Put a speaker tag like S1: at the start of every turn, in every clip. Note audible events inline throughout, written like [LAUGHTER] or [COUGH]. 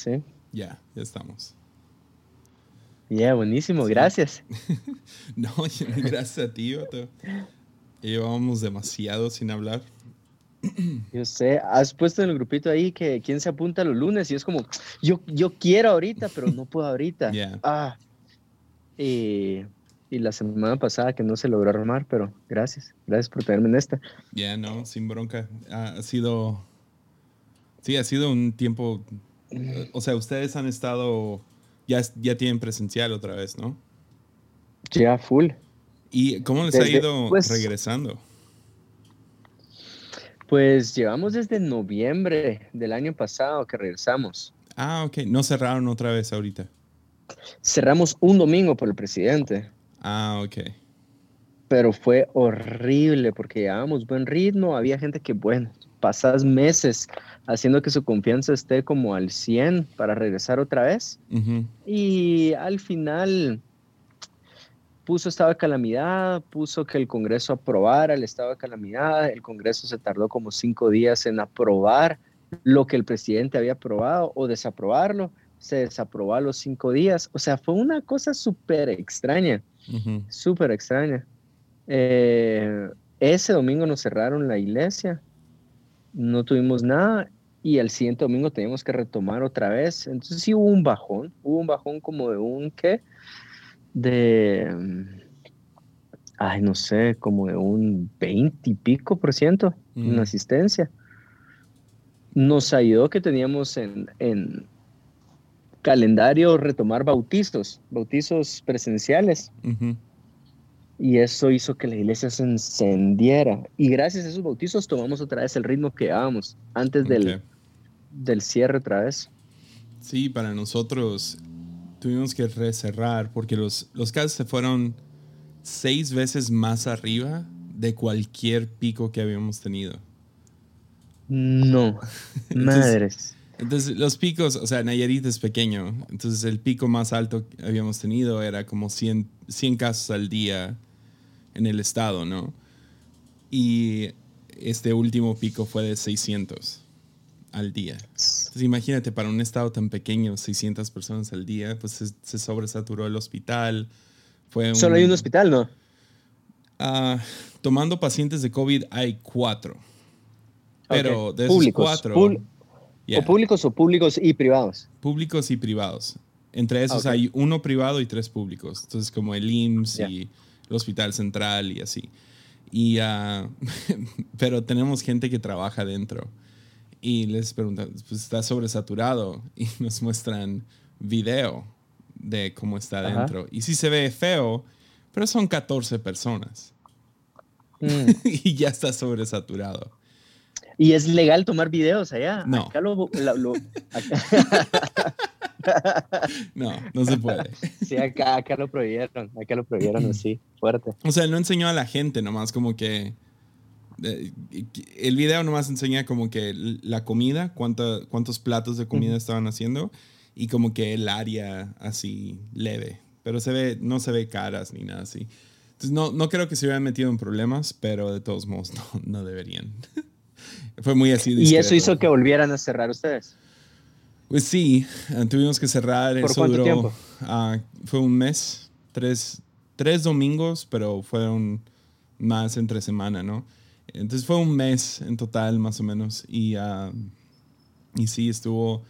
S1: Sí.
S2: Ya, ya estamos.
S1: Ya, buenísimo, gracias. [LAUGHS]
S2: no, [LAUGHS] gracias a ti, Otto. Llevábamos demasiado sin hablar. [CLEARS THROAT]
S1: Yo sé, has puesto en el grupito ahí que quién se apunta los lunes y es como, yo, yo quiero ahorita, pero no puedo ahorita. [LAUGHS] Ah, y, y, la semana pasada que no se logró armar, pero gracias, gracias por tenerme en esta.
S2: Ya, no, sin bronca. ha sido, sí, ha sido un tiempo, o sea, ustedes han estado, ya, ya tienen presencial otra vez, ¿no?
S1: Ya, full.
S2: ¿Y cómo les ha ido pues, regresando?
S1: Pues llevamos desde noviembre del año pasado que regresamos.
S2: Ah, ok. No cerraron otra vez ahorita.
S1: Cerramos un domingo por el presidente.
S2: Ah, ok.
S1: Pero fue horrible porque llevábamos buen ritmo. Había gente que, bueno, pasas meses haciendo que su confianza esté como al 100 para regresar otra vez. Y al final puso estado de calamidad, puso que el Congreso aprobara el estado de calamidad, el Congreso se tardó como cinco días en aprobar lo que el presidente había aprobado o desaprobarlo, se desaprobó a los cinco días, o sea, fue una cosa súper extraña, súper extraña. Eh, ese domingo nos cerraron la iglesia, no tuvimos nada y el siguiente domingo teníamos que retomar otra vez, entonces sí hubo un bajón, hubo un bajón como de un, ¿qué? de, ay, no sé, como de un 20 y pico por ciento en mm. asistencia. Nos ayudó que teníamos en, en, calendario retomar bautizos, bautizos presenciales. Y eso hizo que la iglesia se encendiera. Y gracias a esos bautizos tomamos otra vez el ritmo que dábamos antes del, del cierre otra vez.
S2: Sí, para nosotros tuvimos que recerrar porque los, los casos se fueron seis veces más arriba de cualquier pico que habíamos tenido.
S1: No, [LAUGHS] madres.
S2: Entonces, los picos, o sea, Nayarit es pequeño, entonces el pico más alto que habíamos tenido era como 100, 100 casos al día en el estado, ¿no? Y este último pico fue de 600 al día. Entonces imagínate, para un estado tan pequeño, 600 personas al día, pues se, sobresaturó el hospital. Fue
S1: Solo hay un hospital, ¿no?
S2: Ah, tomando pacientes de COVID hay cuatro. Pero de esos
S1: públicos,
S2: cuatro...
S1: ¿O públicos o públicos y privados?
S2: Públicos y privados. Entre esos hay uno privado y tres públicos. Entonces como el IMSS y el Hospital Central y así. Y, uh, [LAUGHS] pero tenemos gente que trabaja dentro y les preguntan, pues está sobresaturado y [LAUGHS] nos muestran video de cómo está adentro. Y sí se ve feo, pero son 14 personas. Mm. [LAUGHS] y ya está sobresaturado.
S1: ¿Y es legal tomar videos allá?
S2: No. No, no se puede. [LAUGHS]
S1: Sí, acá, acá lo prohibieron, acá lo prohibieron [CLEARS THROAT] así, fuerte.
S2: O sea, no enseñó a la gente, nomás como que el video nomás enseña como que la comida, cuántos platos de comida estaban haciendo y como que el área así leve. Pero se ve, no se ve caras ni nada así. Entonces no, no creo que se hubieran metido en problemas, pero de todos modos [LAUGHS] no, no deberían. [LAUGHS] Fue muy así.
S1: ¿Y eso hizo que volvieran a cerrar ustedes?
S2: Pues sí, eh, tuvimos que cerrar.
S1: ¿Por cuánto tiempo?
S2: Ah, fue un mes, tres, tres domingos, pero fueron más entre semana, ¿no? Entonces fue un mes en total, más o menos. Y, uh, y sí, estuvo.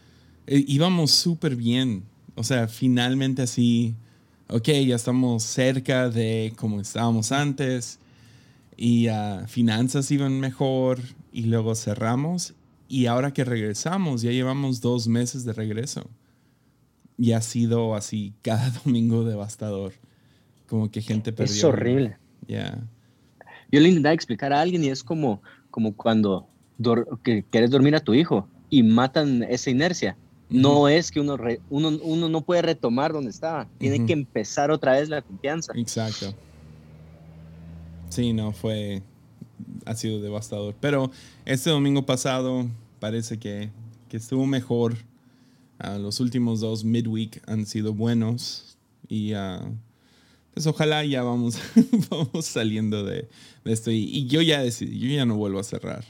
S2: Eh, íbamos súper bien. O sea, finalmente así. Ok, ya estamos cerca de como estábamos antes. Y uh, finanzas iban mejor. Y luego cerramos. Y ahora que regresamos, ya llevamos dos meses de regreso. Y ha sido así cada [LAUGHS] domingo devastador. Como que gente perdió.
S1: Es horrible.
S2: Ya
S1: yo le intentaba explicar a alguien y es como, como cuando que quieres dormir a tu hijo y matan esa inercia. No es que uno, uno, uno, no puede retomar donde estaba, tiene que empezar otra vez la confianza.
S2: Exacto. Sí, no, fue, ha sido devastador. Pero este domingo pasado parece que, que estuvo mejor. Uh, los últimos dos midweek han sido buenos y uh, pues ojalá ya vamos, [LAUGHS] vamos saliendo de, esto. Y, yo ya decidí, yo ya no vuelvo a cerrar.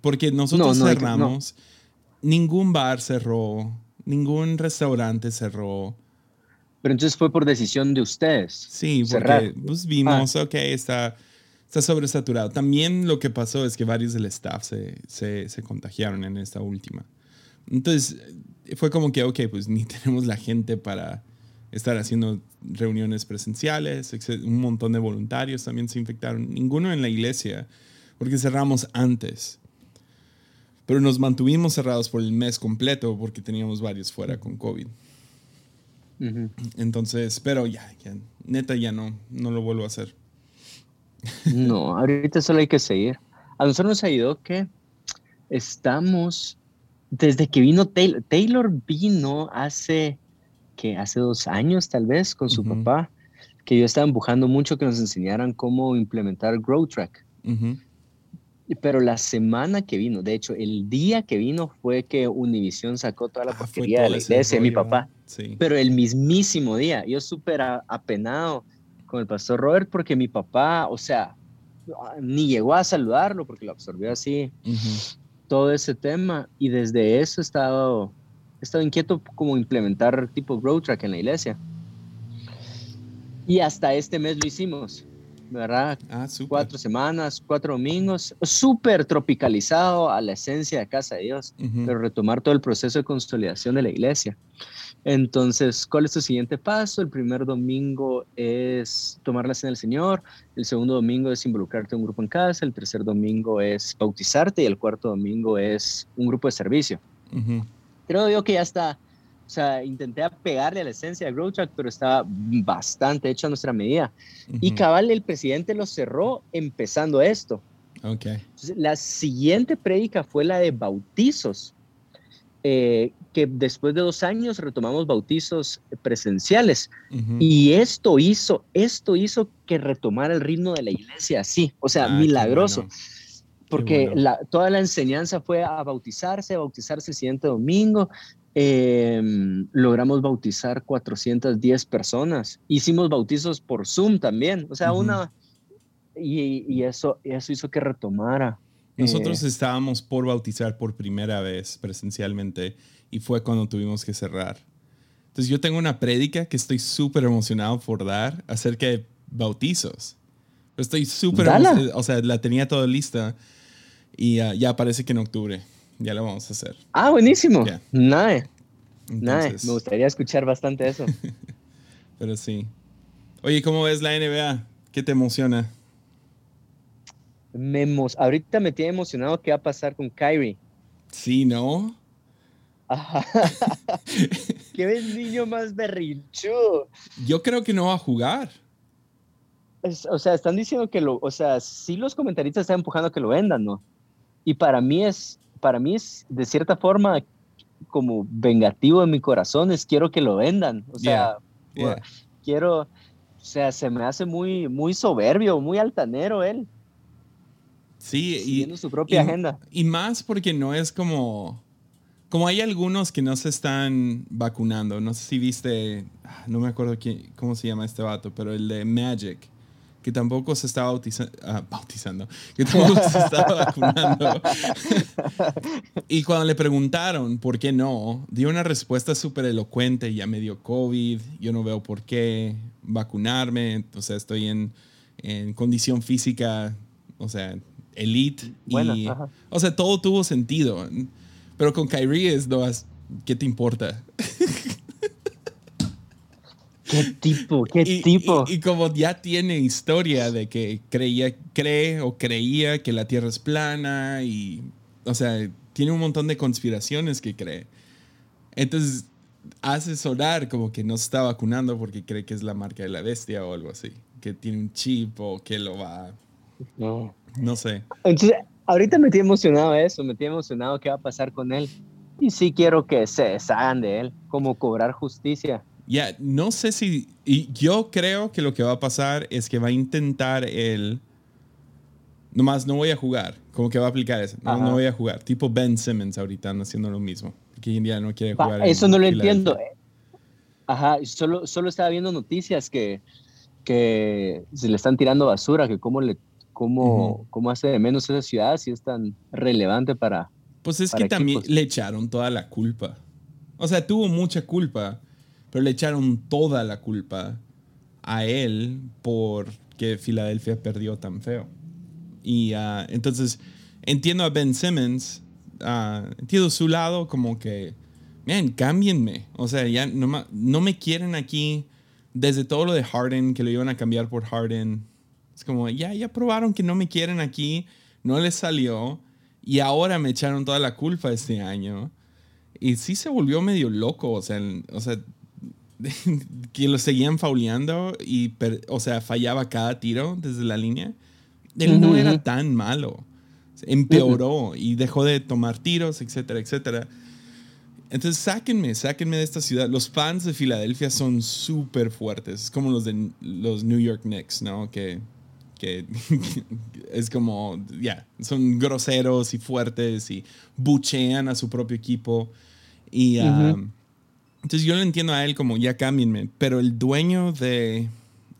S2: Porque nosotros cerramos, ningún bar cerró, ningún restaurante cerró.
S1: Pero entonces fue por decisión de ustedes.
S2: Sí, porque pues, vimos, ah. ok, está, está sobresaturado. También lo que pasó es que varios del staff se, se, se contagiaron en esta última. Entonces fue como que, ok, pues ni [LAUGHS] tenemos la gente para estar haciendo reuniones presenciales, un montón de voluntarios también se infectaron, ninguno en la iglesia, porque cerramos antes. Pero nos mantuvimos cerrados por el mes completo porque teníamos varios fuera con COVID. Entonces, pero ya, neta ya no, no lo vuelvo a hacer.
S1: No, ahorita solo hay que seguir. A nosotros nos ayudó que estamos, desde que vino Taylor, Taylor vino hace que hace dos años tal vez con su papá, que yo estaba empujando mucho que nos enseñaran cómo implementar Grow Track. Pero la semana que vino, de hecho, el día que vino fue que Univision sacó toda la ah, porquería de la iglesia de mi papá. Pero el mismísimo día, yo súper apenado con el pastor Robert porque mi papá, o sea, ni llegó a saludarlo porque lo absorbió así, todo ese tema. Y desde eso he estado he estado inquieto como implementar tipo Road Track en la iglesia. Y hasta este mes lo hicimos, ¿verdad? Ah, cuatro semanas, cuatro domingos, súper tropicalizado a la esencia de Casa de Dios, pero retomar todo el proceso de consolidación de la iglesia. Entonces, ¿cuál es tu siguiente paso? El primer domingo es tomar la cena del Señor, el segundo domingo es involucrarte en un grupo en casa, el tercer domingo es bautizarte y el cuarto domingo es un grupo de servicio creo yo que ya está, o sea, intenté pegarle a la esencia de Growth Track, pero estaba bastante hecho a nuestra medida. Y cabal, el presidente lo cerró empezando esto.
S2: Okay.
S1: la siguiente prédica fue la de bautizos, eh, que después de dos años retomamos bautizos presenciales. Y esto hizo, esto hizo que retomara el ritmo de la iglesia así, o sea, ah, milagroso porque toda la enseñanza fue a bautizarse, a bautizarse el siguiente domingo. Em, logramos bautizar 410 personas. Hicimos bautizos por Zoom también, o sea, una... Y, eso, eso hizo que retomara.
S2: Nosotros eh, estábamos por bautizar por primera vez presencialmente y fue cuando tuvimos que cerrar. Entonces yo tengo una prédica que estoy súper emocionado por dar acerca de bautizos. Estoy súper, o sea, la tenía toda lista y ya parece que en octubre ya lo vamos a hacer.
S1: Ah, buenísimo. Nice. Me gustaría escuchar bastante eso. [LAUGHS]
S2: Pero sí. Oye, ¿cómo ves la NBA? ¿Qué te emociona?
S1: Me Ahorita me tiene emocionado qué va a pasar con Kyrie.
S2: Sí, ¿no? [LAUGHS]
S1: ¿Qué ves, niño más berrinchudo?
S2: Yo creo que no va a jugar.
S1: o sea, están diciendo que lo, o sea, sí los comentaristas están empujando a que lo vendan, ¿no? Y para mí es, para mí es de cierta forma como vengativo en mi corazón, es quiero que lo vendan. O sea, quiero, o sea, se me hace muy, muy soberbio, muy altanero él.
S2: Sí,
S1: y su propia agenda.
S2: Y más porque no es como, como hay algunos que no se están vacunando. No sé si viste, ah, no me acuerdo quién, cómo se llama este vato, pero el de Magic que tampoco se estaba ah, bautizando, que tampoco se estaba [LAUGHS] vacunando. [LAUGHS] y cuando le preguntaron por qué no, dio una respuesta súper elocuente, ya me dio COVID, yo no veo por qué vacunarme, o sea, estoy en, en condición física, o sea, elite. y, o sea, todo tuvo sentido. Pero con Kyrie es, no, ¿qué te importa? [LAUGHS]
S1: ¿Qué tipo? ¿Qué tipo?
S2: Y, como ya tiene historia de que creía, cree o creía que la Tierra es plana y, o sea, tiene un montón de conspiraciones que cree. Entonces hace sonar como que no se está vacunando porque cree que es la marca de la bestia o algo así, que tiene un chip o que lo va... No. No sé.
S1: Entonces, ahorita me tiene emocionado eso, me tiene emocionado qué va a pasar con él. Y sí quiero que se deshagan de él, como cobrar justicia.
S2: Ya, no sé si. Y yo creo que lo que va a pasar es que va a intentar el. Nomás no voy a jugar. Como que va a aplicar eso. No, no voy a jugar. Tipo Ben Simmons ahorita haciendo lo mismo. Que hoy en día no quiere jugar.
S1: eso no lo entiendo. Ajá, solo, solo estaba viendo noticias que, que se le están tirando basura, que cómo, le, cómo, cómo hace de menos esa ciudad si es tan relevante para.
S2: Pues es que también le echaron toda la culpa O sea, tuvo mucha culpa, pero le echaron toda la culpa a él por que Filadelfia perdió tan feo. Y ah, entonces entiendo a Ben Simmons, uh, entiendo su lado como que, man, cámbienme. O sea, ya no, no me quieren aquí desde todo lo de Harden, que lo iban a cambiar por Harden. Es como, ya, ya probaron que no me quieren aquí, no les salió y ahora me echaron toda la culpa este año. Y sí se volvió medio loco, o sea, o sea [LAUGHS] que lo seguían fauleando y, o sea, fallaba cada tiro desde la línea. Él no era tan malo. Empeoró y dejó de tomar tiros, etcétera, etcétera. Entonces, sáquenme, sáquenme de esta ciudad. Los fans de Filadelfia son súper fuertes. Es como los de los New York Knicks, ¿no? Que, que [LAUGHS] es como, ya, son groseros y fuertes y buchean a su propio equipo. Y um, entonces yo lo entiendo a él como, ya cámbienme. Pero el dueño de,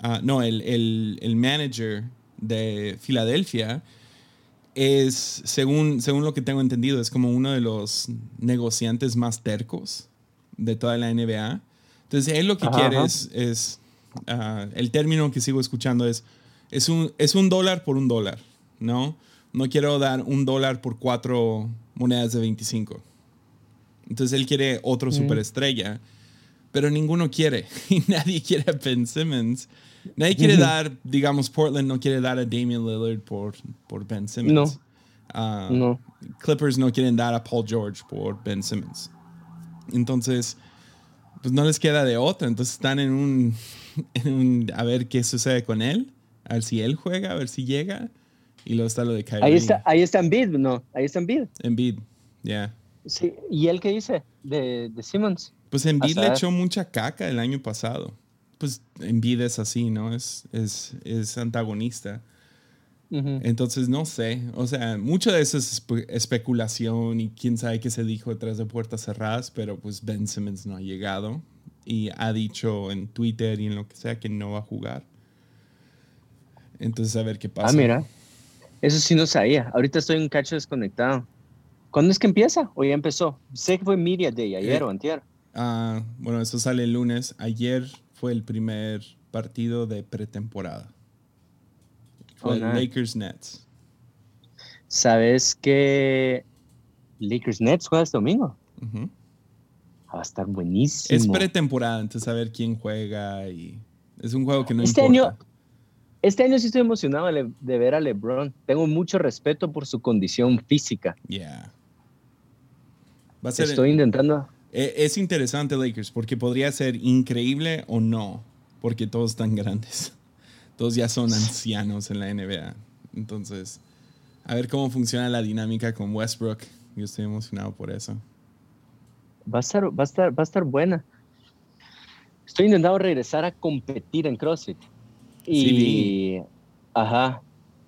S2: uh, no, el, el, el manager de Filadelfia es, según, según lo que tengo entendido, es como uno de los negociantes más tercos de toda la NBA. Entonces, él lo que quiere es, ah, el término que sigo escuchando es, es un, es un dólar por un dólar, ¿no? No quiero dar un dólar por cuatro monedas de 25. Entonces, él quiere otro mm. superestrella, pero ninguno quiere. [LAUGHS] Y nadie quiere a Ben Simmons. Nadie quiere dar, digamos, Portland no quiere dar a Damian Lillard por, por Ben Simmons. Ah, no. Clippers no quieren dar a Paul George por Ben Simmons. Entonces, pues no les queda de otra. Entonces están en un, [LAUGHS] en un, a ver qué sucede con él, a ver si él juega, a ver si llega. Y luego está lo de Kyrie.
S1: Ahí está, ahí está Embiid, ¿no? Ahí está Embiid.
S2: Embiid, ya.
S1: Sí, ¿y él qué dice de, de Simmons?
S2: Pues Embiid le echó mucha caca el año pasado pues en vida es así, ¿no? Es, es, es antagonista. Entonces, no sé, o sea, mucho de eso es especulación y quién sabe qué se dijo detrás de puertas cerradas, pero pues Ben Simmons no ha llegado y ha dicho en Twitter y en lo que sea que no va a jugar. Entonces, a ver qué pasa.
S1: Ah, mira, eso sí no sabía. Ahorita estoy un cacho desconectado. ¿Cuándo es que empieza? ¿O ya empezó? Sé que fue Media Day, ayer eh, o antier.
S2: Ah, bueno, eso sale el lunes. Ayer fue el primer partido de pretemporada. Fue oh, Lakers Nets.
S1: ¿Sabes que Lakers Nets juega este domingo? Va a estar buenísimo.
S2: Es pretemporada, entonces a ver quién juega y es un juego que no este importa.
S1: Año, este año sí estoy emocionado de, ver a LeBron. Tengo mucho respeto por su condición física.
S2: Yeah.
S1: estoy intentando
S2: e, es interesante Lakers porque podría ser increíble o no, porque todos están grandes. [LAUGHS] Todos ya son ancianos en la NBA. Entonces, a ver cómo funciona la dinámica con Westbrook. Yo estoy emocionado por eso.
S1: Va a estar, va a estar, va a estar buena. Estoy intentando regresar a competir en CrossFit. Y, ajá.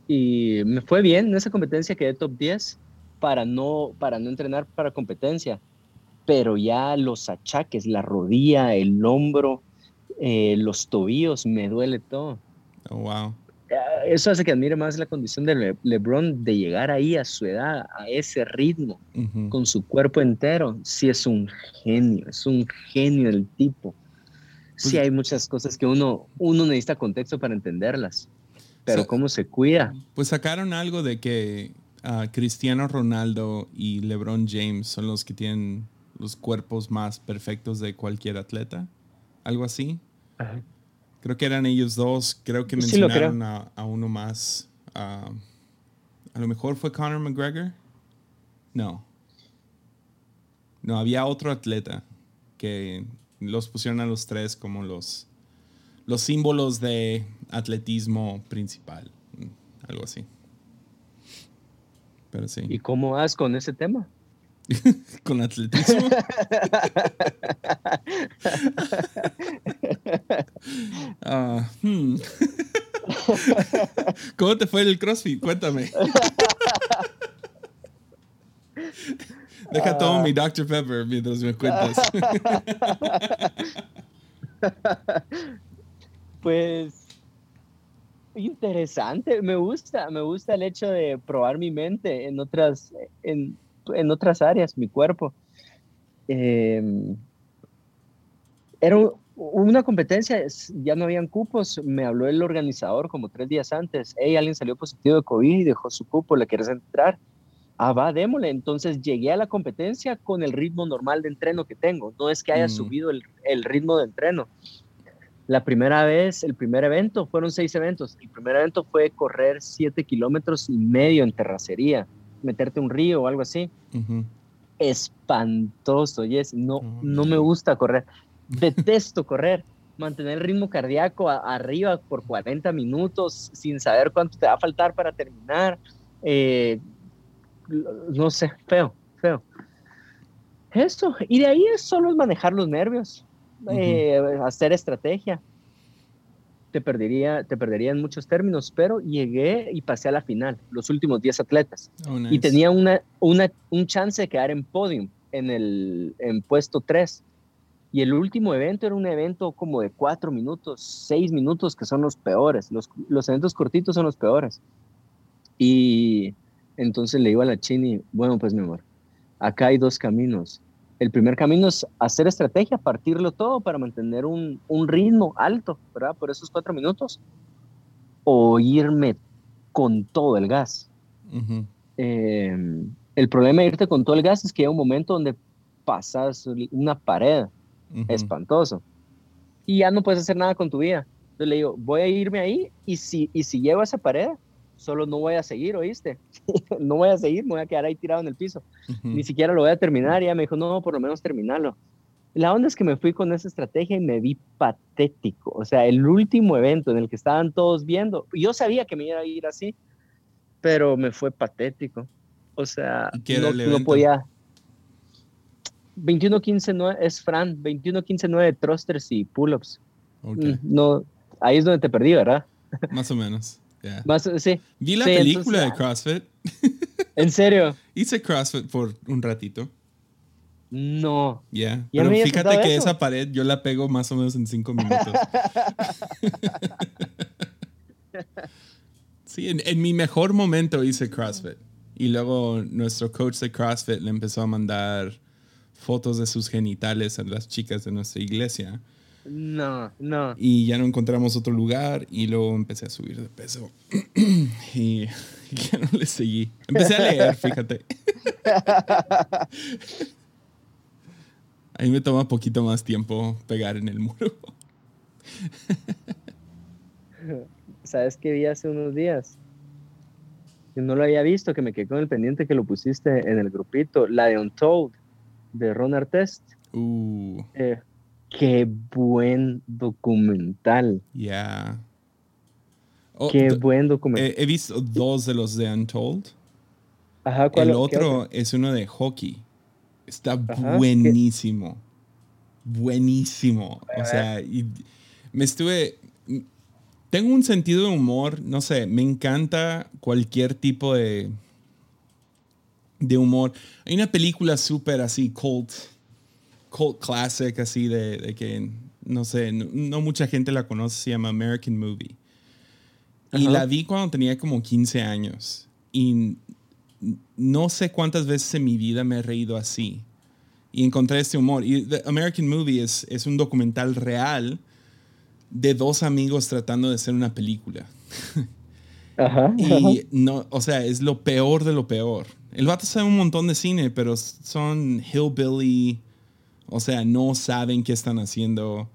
S1: Y me fue bien en esa competencia, quedé top 10 para no, para no entrenar para competencia pero ya los achaques, la rodilla, el hombro, eh, los tobillos, me duele todo.
S2: Oh, wow.
S1: Eso hace que admire más la condición de LeBron de llegar ahí a su edad, a ese ritmo, con su cuerpo entero. Sí, es un genio, es un genio el tipo. Sí, pues hay muchas cosas que uno, uno necesita contexto para entenderlas. Pero cómo se cuida.
S2: Pues sacaron algo de que ah, Cristiano Ronaldo y LeBron James son los que tienen los cuerpos más perfectos de cualquier atleta, algo así. Creo que eran ellos dos, creo que mencionaron a, uno más. a lo mejor fue Conor McGregor. No. No, había otro atleta que los pusieron a los tres como los, los símbolos de atletismo principal, algo así. Pero sí.
S1: ¿Y cómo vas con ese tema? [LAUGHS]
S2: con atletismo. [LAUGHS] Ah, hmm. [LAUGHS] ¿Cómo te fue el CrossFit? Cuéntame. Deja todo mi Dr. Pepper mientras me cuentas. [LAUGHS]
S1: pues interesante, me gusta, me gusta el hecho de probar mi mente en otras, en, en otras áreas, mi cuerpo. em, era una competencia, ya no habían cupos, me habló el organizador como tres días antes, hey, alguien salió positivo de COVID y dejó su cupo, ¿le quieres entrar? Ah, va, démosle. Entonces llegué a la competencia con el ritmo normal de entreno que tengo, no es que haya mm. subido el, el ritmo de entreno. La primera vez, el primer evento, fueron seis eventos. El primer evento fue correr siete kilómetros y medio en terracería, meterte un río o algo así. Espantoso, yes. No, no me gusta correr. [LAUGHS] Detesto correr. Mantener el ritmo cardíaco arriba por 40 minutos sin saber cuánto te va a faltar para terminar. Eh, no sé, feo, feo. Eso. Y de ahí es solo manejar los nervios eh, hacer estrategia. Te perdería, te perdería en muchos términos, pero llegué y pasé a la final, los últimos 10 atletas. Oh, y tenía una, una, un chance de quedar en podium en el en puesto 3. Y el último evento era un evento como de 4 minutos, 6 minutos, que son los peores. Los, los eventos cortitos son los peores. Y entonces le iba a la Chini, bueno, pues mi amor, acá hay dos caminos el primer camino es hacer estrategia, partirlo todo para mantener un, ritmo alto, ¿verdad? Por esos cuatro minutos. O irme con todo el gas. Em, el problema de irte con todo el gas es que hay un momento donde pasas una pared espantoso y ya no puedes hacer nada con tu vida. Entonces le digo, voy a irme ahí y si, y si llego a esa pared, solo no voy a seguir, ¿oíste? [LAUGHS] no voy a seguir, me voy a quedar ahí tirado en el piso. Ni siquiera lo voy a terminar. Y ella me dijo, no, por lo menos terminalo. La onda es que me fui con esa estrategia y me vi patético. O sea, el último evento en el que estaban todos viendo, yo sabía que me iba a ir así, pero me fue patético. O sea, no, no, podía. 21-15 es Fran, 21-15-9 thrusters y pull-ups. Mm, no, ahí es donde te perdí, ¿verdad?
S2: Más o menos.
S1: Vi
S2: la película de CrossFit. [LAUGHS]
S1: ¿En serio?
S2: Hice CrossFit por un ratito.
S1: No.
S2: Ya. Pero fíjate que esa pared yo la pego más o menos en cinco minutos. [LAUGHS] sí, en, mi mejor momento hice CrossFit. Y luego nuestro coach de CrossFit le empezó a mandar fotos de sus genitales a las chicas de nuestra iglesia.
S1: No, no.
S2: Y ya no encontramos otro lugar y luego empecé a subir de peso. [CLEARS THROAT] y, [LAUGHS] ya no le seguí. Empecé a leer, fíjate. Ahí me toma poquito más tiempo pegar en el muro.
S1: ¿Sabes qué vi hace unos días? Que no lo había visto, que me quedé con el pendiente que lo pusiste en el grupito. La de Untold, de Ron Artest.
S2: Uh.
S1: Eh, Qué buen documental.
S2: Ya.
S1: Oh, Qué buen documental.
S2: He, visto dos de los de Untold.
S1: Ajá, ¿cuál
S2: El otro es uno de hockey. Está buenísimo. Buenísimo. O sea, me estuve. Tengo un sentido de humor, no sé, me encanta cualquier tipo de, de humor. Hay una película súper así, cult, cult classic así de, que, no sé, no, mucha gente la conoce, se llama American Movie. Y la vi cuando tenía como 15 años. Y no sé cuántas veces en mi vida me he reído así. Y encontré este humor. Y The American Movie es, es un documental real de dos amigos tratando de hacer una película.
S1: Ajá, [LAUGHS]
S2: y no, o sea, es lo peor de lo peor. El vato sabe un montón de cine, pero son hillbilly o sea, no saben qué están haciendo.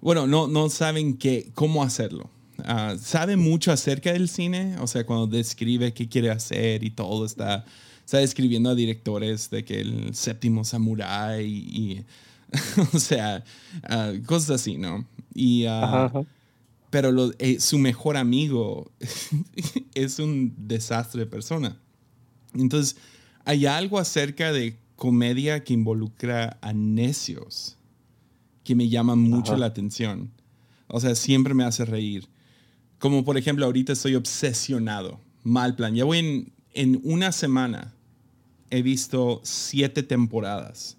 S2: Bueno, no, no saben qué, cómo hacerlo. Uh, sabe mucho acerca del cine, o sea, cuando describe qué quiere hacer y todo, está, está describiendo a directores de que el séptimo samurái y, [LAUGHS] o sea, ah, cosas así, ¿no? Y, ah, Pero lo, eh, su mejor amigo [LAUGHS] es un desastre de persona. Entonces, hay algo acerca de comedia que involucra a necios que me llama mucho la atención. O sea, siempre me hace reír. Como por ejemplo, ahorita estoy obsesionado. Mal plan. Ya voy en, en una semana. He visto siete temporadas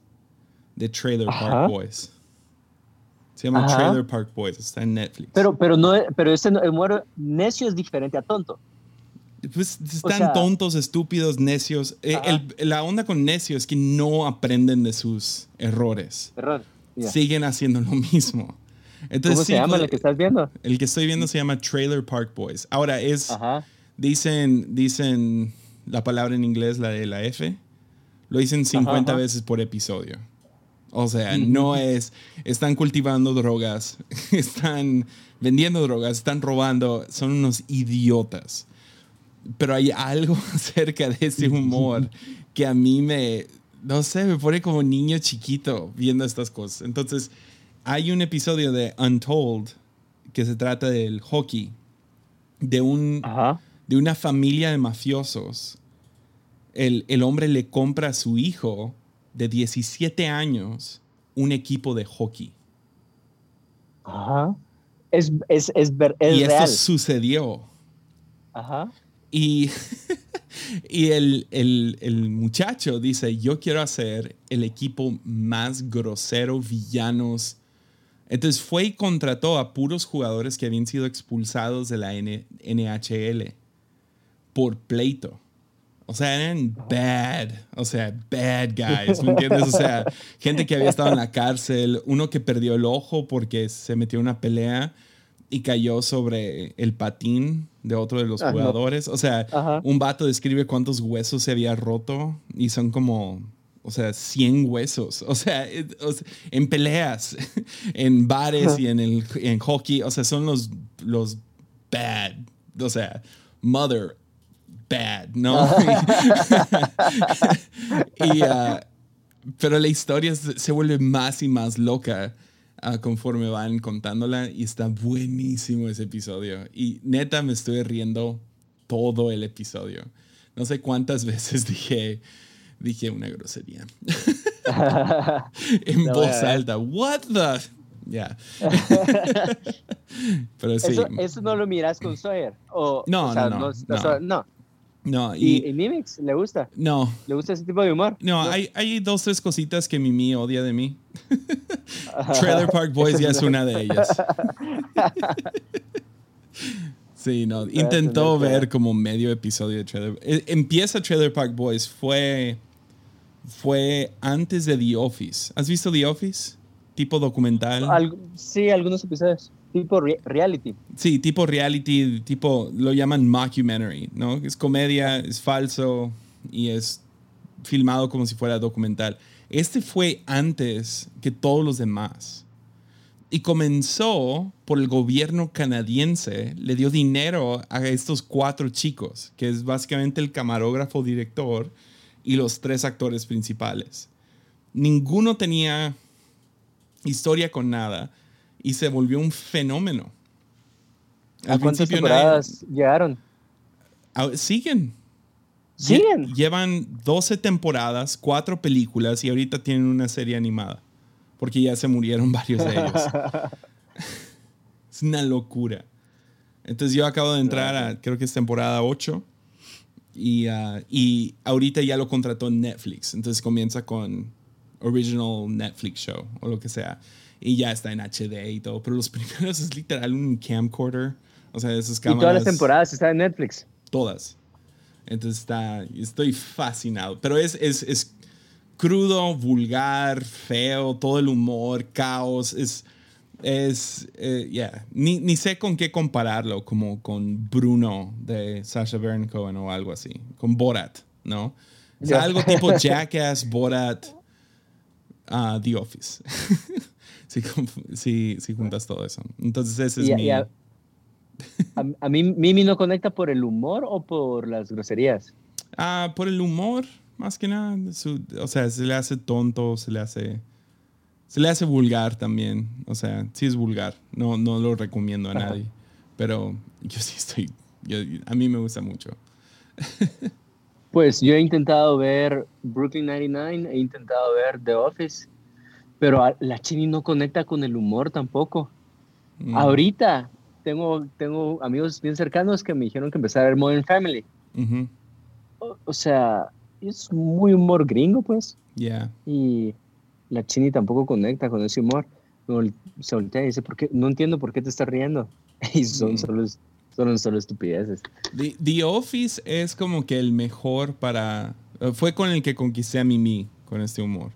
S2: de Trailer Park Boys. Se llama Trailer Park Boys. Está en Netflix.
S1: Pero, pero, no, pero ese humor necio es diferente a tonto.
S2: Pues están tontos, estúpidos, necios. Eh, la onda con necios es que no aprenden de sus errores.
S1: Error.
S2: Siguen haciendo lo mismo. Entonces,
S1: ¿Cómo se llama el que estás viendo?
S2: El que estoy viendo se llama Trailer Park Boys. Ahora es. Dicen, dicen la palabra en inglés, la de la F. Lo dicen 50 veces por episodio. O sea, no es. Están cultivando drogas, [LAUGHS] están vendiendo drogas, están robando. Son unos idiotas. Pero hay algo [LAUGHS] acerca de ese humor que a mí me. No sé, me pone como niño chiquito viendo estas cosas. Entonces hay un episodio de Untold que se trata del hockey, de, un, de una familia de mafiosos. El, el, hombre le compra a su hijo de 17 años un equipo de hockey.
S1: Ajá. Es, es, es,
S2: y esto sucedió.
S1: Ajá.
S2: Y, [LAUGHS] y el, el, muchacho dice, yo quiero hacer el equipo más grosero, villanos, entonces fue y contrató a puros jugadores que habían sido expulsados de la NHL por pleito. O sea, eran bad, o sea, bad guys, ¿me entiendes? O sea, gente que había estado en la cárcel, uno que perdió el ojo porque se metió en una pelea y cayó sobre el patín de otro de los ah, jugadores. O sea, un vato describe cuántos huesos se había roto y son como o sea, 100 huesos. O sea, en peleas, [LAUGHS] en bares y en, el, en hockey. O sea, son los, los bad. O sea, mother bad, ¿no? [LAUGHS] [LAUGHS] y, uh, pero la historia se vuelve más y más loca uh, conforme van contándola y está buenísimo ese episodio. Y neta me estoy riendo todo el episodio. No sé cuántas [LAUGHS] veces dije, dije una grosería. [LAUGHS] en voz alta. What the? Ya. [LAUGHS] Pero sí.
S1: Eso, no lo miras con Sawyer. O,
S2: no, no, no,
S1: no,
S2: no.
S1: ¿Y, ¿Y, Mimix le gusta?
S2: No.
S1: ¿Le gusta ese tipo de humor?
S2: No, Hay, hay dos, tres cositas que Mimi odia de mí. [LAUGHS] Trailer Park Boys ya es una de [LAUGHS] ellas. Sí, no. Intentó ver como medio episodio de Trailer. Eh, empieza Trailer Park Boys. Fue fue antes de The Office. ¿Has visto The Office? Tipo documental.
S1: sí, algunos episodios. Tipo reality.
S2: Sí, tipo reality, tipo lo llaman mockumentary, ¿no? Es comedia, es falso y es filmado como si fuera documental. Este fue antes que todos los demás. Y comenzó por el gobierno canadiense, le dio dinero a estos cuatro chicos, que es básicamente el camarógrafo director y los tres actores principales. Ninguno tenía historia con nada y se volvió un fenómeno.
S1: ¿A cuántas temporadas llegaron?
S2: Siguen.
S1: ¿Siguen?
S2: Llevan 12 temporadas, cuatro películas y ahorita tienen una serie animada. Porque ya se murieron [LAUGHS] varios de ellos. [LAUGHS] es una locura. Entonces yo acabo de entrar a, creo que es temporada 8 y, uh, y ahorita ya lo contrató Netflix. Entonces comienza con Original Netflix Show o lo que sea. Y ya está en HD y todo. Pero los [LAUGHS] primeros es literal un camcorder. O sea, esas cámaras.
S1: Y todas las temporadas están en Netflix.
S2: Todas. Entonces está, estoy fascinado. Pero es, es, es crudo, vulgar, feo, todo el humor, caos. Es, es, eh, ya, ni, ni, sé con qué compararlo, como con Bruno de Sasha Baron Cohen o algo así, con Borat, ¿no? O sea, algo tipo [LAUGHS] Jackass, Borat, uh, The Office. [LAUGHS] si, si, juntas todo eso. Entonces ese es mi... [LAUGHS]
S1: a, a, mí Mimi no conecta por el humor o por las groserías.
S2: Ah, por el humor, más que nada. o sea, se le hace tonto, se le hace se le hace vulgar también. O sea, sí es vulgar. No, no lo recomiendo a nadie. Pero yo sí estoy. a mí me gusta mucho.
S1: pues yo he intentado ver Brooklyn 99, he intentado ver The Office, pero la Chini no conecta con el humor tampoco. Mm. Ahorita tengo, tengo amigos bien cercanos que me dijeron que empezar a ver Modern Family. o, sea, es muy humor gringo, pues.
S2: Yeah.
S1: Y la Chini tampoco conecta con ese humor. Se voltea y dice, ¿por qué? no entiendo por qué te estás riendo. [LAUGHS] Y son mm. solo Son solo estupideces.
S2: The, Office es como que el mejor para... Eh, fue con el que conquisté a Mimi con este humor.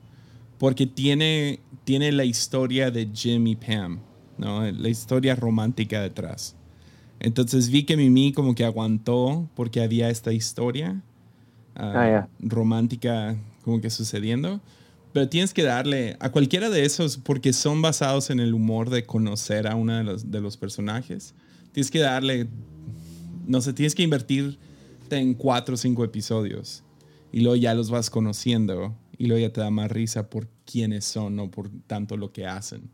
S2: Porque tiene, tiene la historia de Jim y Pam, ¿no? La historia romántica detrás. Entonces vi que Mimi como que aguantó porque había esta historia ah, ah, romántica como que sucediendo. Pero tienes que darle a cualquiera de esos, porque son basados en el humor de conocer a uno de los, de los personajes. Tienes que darle, no sé, tienes que invertir en cuatro o cinco episodios. Y luego ya los vas conociendo. Y luego ya te da más risa por quiénes son, no por tanto lo que hacen.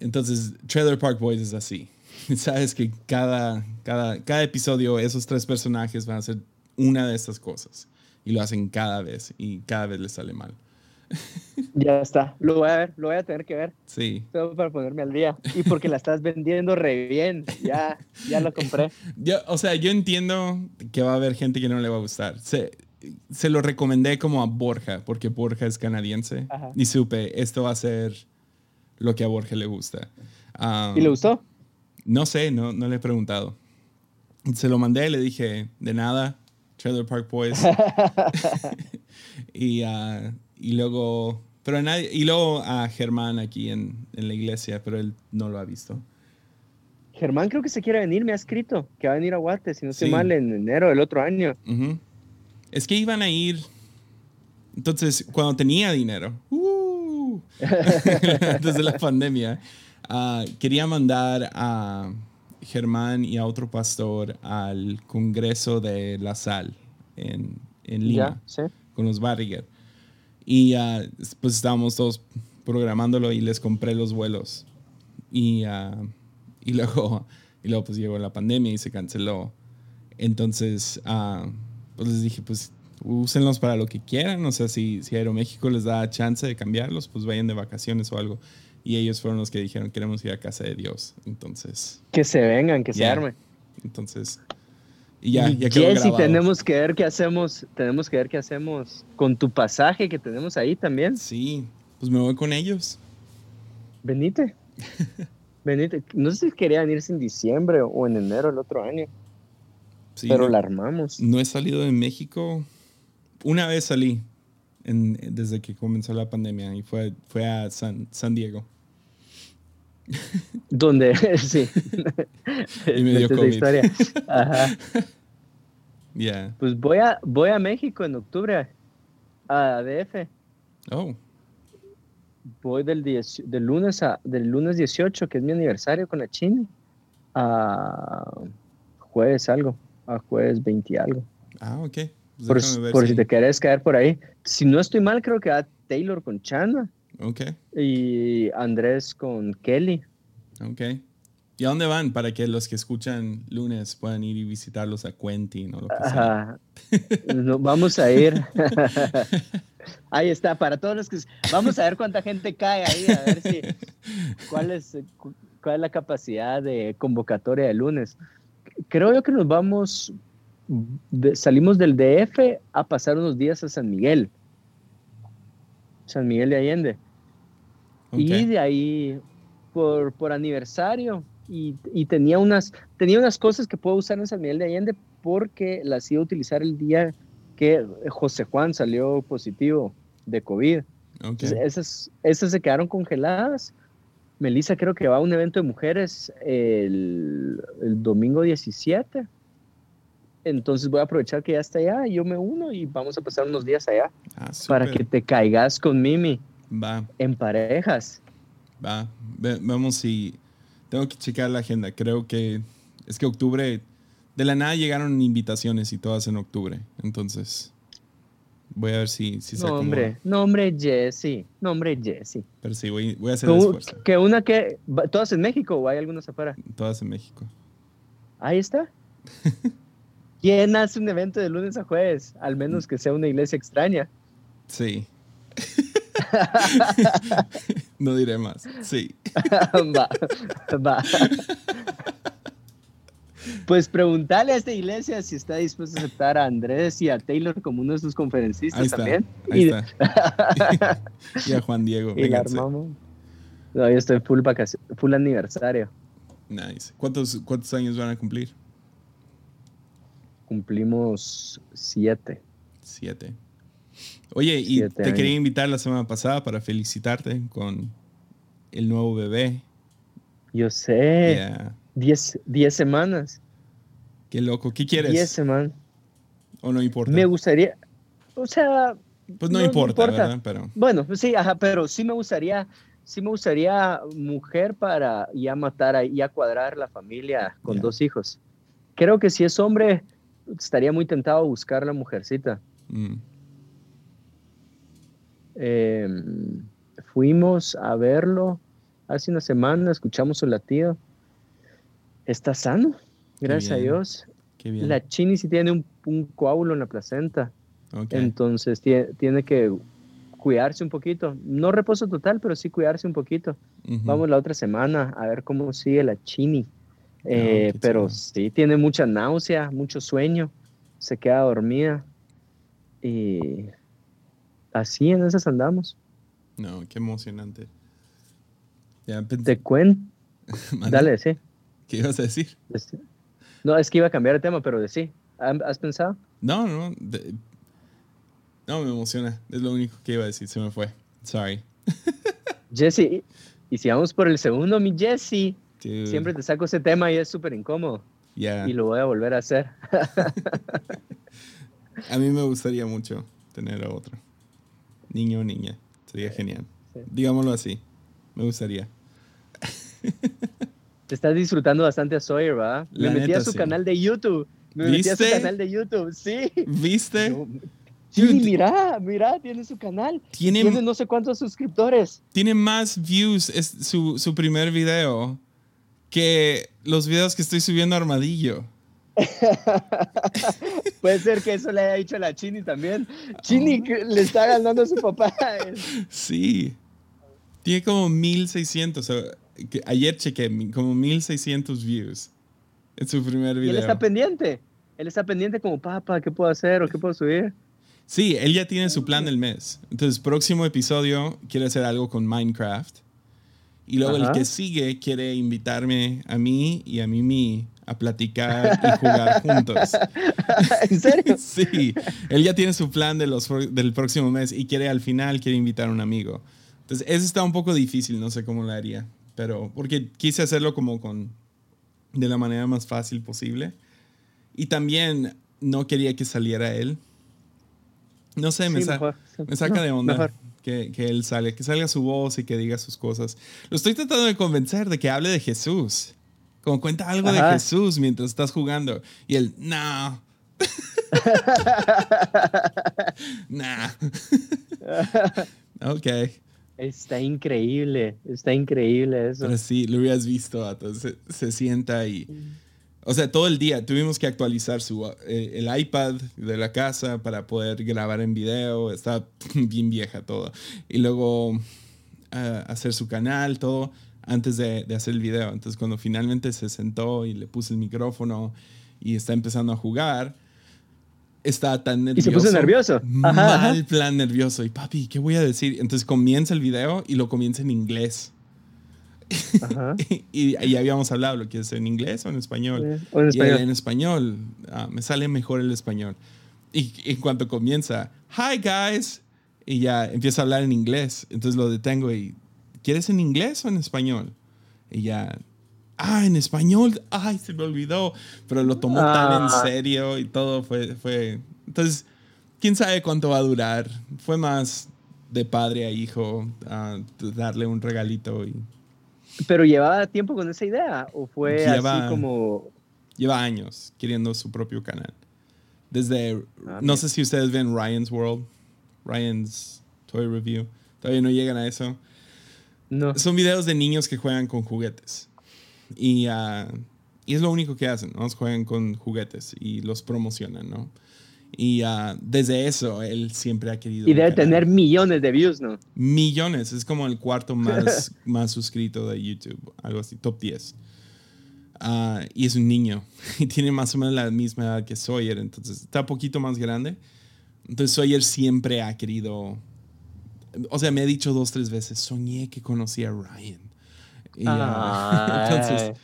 S2: Entonces, Trailer Park Boys es así. [LAUGHS] Sabes que cada, cada, cada episodio esos tres personajes van a hacer una de estas cosas. Y lo hacen cada vez. Y cada vez les sale mal. [LAUGHS]
S1: Ya está, lo voy a ver, lo voy a tener que ver.
S2: Sí.
S1: Todo para ponerme al día. Y porque la estás vendiendo re bien, ya, ya lo compré. [LAUGHS]
S2: Yo, o sea, yo entiendo que va a haber gente que no le va a gustar. Se, se lo recomendé como a Borja, porque Borja es canadiense. Y supe, esto va a ser lo que a Borja le gusta.
S1: ¿Y le gustó?
S2: No sé, no, no le he preguntado. Se lo mandé le dije, de nada, Trailer Park Boys. [LAUGHS] [LAUGHS] y, uh, y luego, pero nadie, y luego a Germán aquí en, en, la iglesia, pero él no lo ha visto.
S1: Germán creo que se quiere venir, me ha escrito que va a venir a Guate, si no estoy mal, en enero del otro año.
S2: Es que iban a ir, entonces, cuando tenía dinero, uh, [LAUGHS] desde la pandemia, uh, quería mandar a Germán y a otro pastor al Congreso de la Sal en, en Lima, con los Barriger. Y uh, pues estábamos todos programándolo y les compré los vuelos. Y, uh, y, [LAUGHS] luego, y luego pues llegó la pandemia y se canceló. Entonces, pues les dije, pues úsenlos para lo que quieran. O sea, si, si Aeroméxico les da chance de cambiarlos, pues vayan de vacaciones o algo. Y ellos fueron los que dijeron, queremos ir a casa de Dios. Entonces...
S1: Que se vengan, que se armen.
S2: Entonces, y ya, ya
S1: Jessy, tenemos que ver qué hacemos, tenemos que ver qué hacemos con tu pasaje que tenemos ahí también.
S2: Sí, pues me voy con ellos.
S1: Venite. Venite. [LAUGHS] No sé si querían irse en diciembre o en enero el otro año. Sí, pero la armamos.
S2: No he salido de México. Una vez salí en, desde que comenzó la pandemia y fue, fue a San, San Diego. [LAUGHS]
S1: Donde, [LAUGHS] sí. [LAUGHS]
S2: y me dio COVID. Historia. Ajá.
S1: Pues voy a, voy a México en octubre, a DF.
S2: Oh.
S1: Voy del, del, lunes a, del lunes 18, que es mi aniversario con la China, a jueves algo, a jueves 20 algo.
S2: Ah, ok.
S1: Pues por, si... te quieres caer por ahí. Si no estoy mal, creo que a Taylor con Chana.
S2: Ok.
S1: Y Andrés con Kelly.
S2: Ok. ¿Y a dónde van para que los que escuchan lunes puedan ir y visitarlos a Quentin o lo que Ajá.
S1: vamos a ir. [LAUGHS] ahí está, para todos los que... Vamos a ver cuánta gente cae ahí, a ver si... ¿Cuál es, cuál es la capacidad de convocatoria de lunes? Creo yo que nos vamos... salimos del DF a pasar unos días a San Miguel. San Miguel de Allende. Y de ahí, por, por aniversario, y, y, tenía, unas, tenía unas cosas que puedo usar en San Miguel de Allende porque las iba a utilizar el día que José Juan salió positivo de COVID. esas, esas se quedaron congeladas. Melissa creo que va a un evento de mujeres el, el domingo 17. Entonces voy a aprovechar que ya está allá y yo me uno y vamos a pasar unos días allá ah, para que te caigas con Mimi.
S2: Va.
S1: En parejas.
S2: Va. Vamos si... Tengo que checar la agenda. Creo que... Es que octubre... De la nada llegaron invitaciones y todas en octubre. Entonces... Voy a ver si, si se
S1: No, hombre. No, hombre, Jesse. No, hombre, Jesse.
S2: Pero sí, voy, voy a hacer el esfuerzo.
S1: Que una que... ¿Todas en México o hay algunas afuera?
S2: Todas en México.
S1: Ahí está. [LAUGHS] ¿Quién hace un evento de lunes a jueves? Al menos que sea una iglesia extraña.
S2: Sí. [LAUGHS] no diré más. Sí. [LAUGHS]
S1: va, va. Pues preguntarle a esta iglesia si está dispuesto a aceptar a Andrés y a Taylor como uno de sus conferencistas también.
S2: Ahí y, está. [LAUGHS] y a Juan Diego.
S1: Y la armamos. No, yo estoy full, full aniversario.
S2: Nice. ¿Cuántos, ¿Cuántos años van a cumplir?
S1: Cumplimos siete.
S2: Siete. Oye, y te quería invitar la semana pasada para felicitarte con el nuevo bebé.
S1: Yo sé. Diez, diez, semanas.
S2: Qué loco. ¿Qué quieres?
S1: Diez semanas.
S2: ¿O no importa?
S1: Me gustaría, o sea...
S2: Pues no, importa, ¿verdad? Pero...
S1: Bueno, sí, ajá, pero sí me gustaría, sí me gustaría mujer para ya matar, ya cuadrar la familia con dos hijos. Creo que si es hombre, estaría muy tentado a buscar la mujercita. Mm. Em, fuimos a verlo hace una semana, escuchamos su latido. Está sano, gracias a Dios. La Chini sí tiene un, un coágulo en la placenta. Entonces tiene, que cuidarse un poquito. No reposo total, pero sí cuidarse un poquito. Vamos la otra semana a ver cómo sigue la Chini. Ah, eh, pero sí, tiene mucha náusea, mucho sueño, se queda dormida. Y así en esas andamos.
S2: No, qué emocionante.
S1: Te cuento. [LAUGHS] Dale, sí.
S2: ¿Qué ibas a decir?
S1: No, es que iba a cambiar de tema, pero de sí. ¿Has pensado?
S2: No, no. no, me emociona. Es lo único que iba a decir. Se me fue. Sorry. [LAUGHS]
S1: Jesse, y si vamos por el segundo, mi Jesse. Siempre te saco ese tema y es súper incómodo. Y lo voy a volver a hacer. [LAUGHS]
S2: a mí me gustaría mucho tener a otro. Niño o niña. Sería genial. Digámoslo así. Me gustaría. [LAUGHS]
S1: Te estás disfrutando bastante a Sawyer, ¿va? Me metí a su canal de YouTube. Me metí a su canal de YouTube, sí.
S2: ¿Viste?
S1: sí, mira, mira, tiene su canal. Tiene, no sé cuántos suscriptores.
S2: Tiene más views es su, su primer video que los videos que estoy subiendo a Armadillo. [LAUGHS]
S1: Puede ser que eso le haya dicho a la Chini también. Chini oh. le está ganando a su papá. [LAUGHS]
S2: Sí. Tiene como 1600 ayer chequé como 1600 views en su primer video.
S1: ¿Y él está pendiente. Él está pendiente como, papá, ¿qué puedo hacer o qué puedo subir?
S2: Sí, él ya tiene su plan del mes. Entonces, próximo episodio quiere hacer algo con Minecraft. Y luego el que sigue quiere invitarme a mí y a Mimi a platicar y jugar [LAUGHS] juntos.
S1: ¿En serio? [LAUGHS]
S2: sí, él ya tiene su plan de los, del próximo mes y quiere al final, quiere invitar a un amigo. Entonces, eso está un poco difícil, no sé cómo lo haría pero porque quise hacerlo como con de la manera más fácil posible. Y también no quería que saliera él. No sé, me, me saca de onda que, que, él sale, que salga su voz y que diga sus cosas. Lo estoy tratando de convencer de que hable de Jesús. Como cuenta algo de Jesús mientras estás jugando. Y él, no. [LAUGHS] [LAUGHS] nah. ok.
S1: Está increíble, está increíble eso.
S2: Pero sí, lo hubieras visto, entonces se, sienta y... O sea, todo el día tuvimos que actualizar su, eh, el iPad de la casa para poder grabar en video. Está [LAUGHS] bien vieja todo. Y luego ah, hacer su canal, todo, antes de, de, hacer el video. Entonces, cuando finalmente se sentó y le puse el micrófono y está empezando a jugar, estaba tan nervioso.
S1: Y se puso nervioso.
S2: Mal plan nervioso. Y papi, ¿qué voy a decir? Entonces comienza el video y lo comienza en inglés. [LAUGHS] y, y, habíamos hablado, ¿lo quieres en inglés o en español?
S1: O en español.
S2: en español. Ah, me sale mejor el español. Y en cuanto comienza, hi guys, y ya empieza a hablar en inglés. Entonces lo detengo y, ¿quieres en inglés o en español? Y ya, ah, en español, ay, se me olvidó, pero lo tomó tan en ah. serio y todo fue, fue, entonces, quién sabe cuánto va a durar. Fue más de padre a hijo, a darle un regalito y...
S1: ¿Pero llevaba tiempo con esa idea o fue así como...?
S2: Lleva años queriendo su propio canal. Desde, ah, no sé si ustedes ven Ryan's World, Ryan's Toy Review, todavía no llegan a eso.
S1: No.
S2: Son videos de niños que juegan con juguetes. Y, uh, y es lo único que hacen, ¿no? Juegan con juguetes y los promocionan, ¿no? Y uh, desde eso, él siempre ha querido...
S1: Y debe tener millones de views, ¿no?
S2: Millones, es como el cuarto más, [LAUGHS] más suscrito de YouTube, algo así, top 10. Uh, ah, y es un niño, [LAUGHS] y tiene más o menos la misma edad que Sawyer, entonces está un poquito más grande. Entonces Sawyer siempre ha querido... O sea, me ha dicho dos, tres veces, soñé que conocía a Ryan. Y, [LAUGHS] entonces,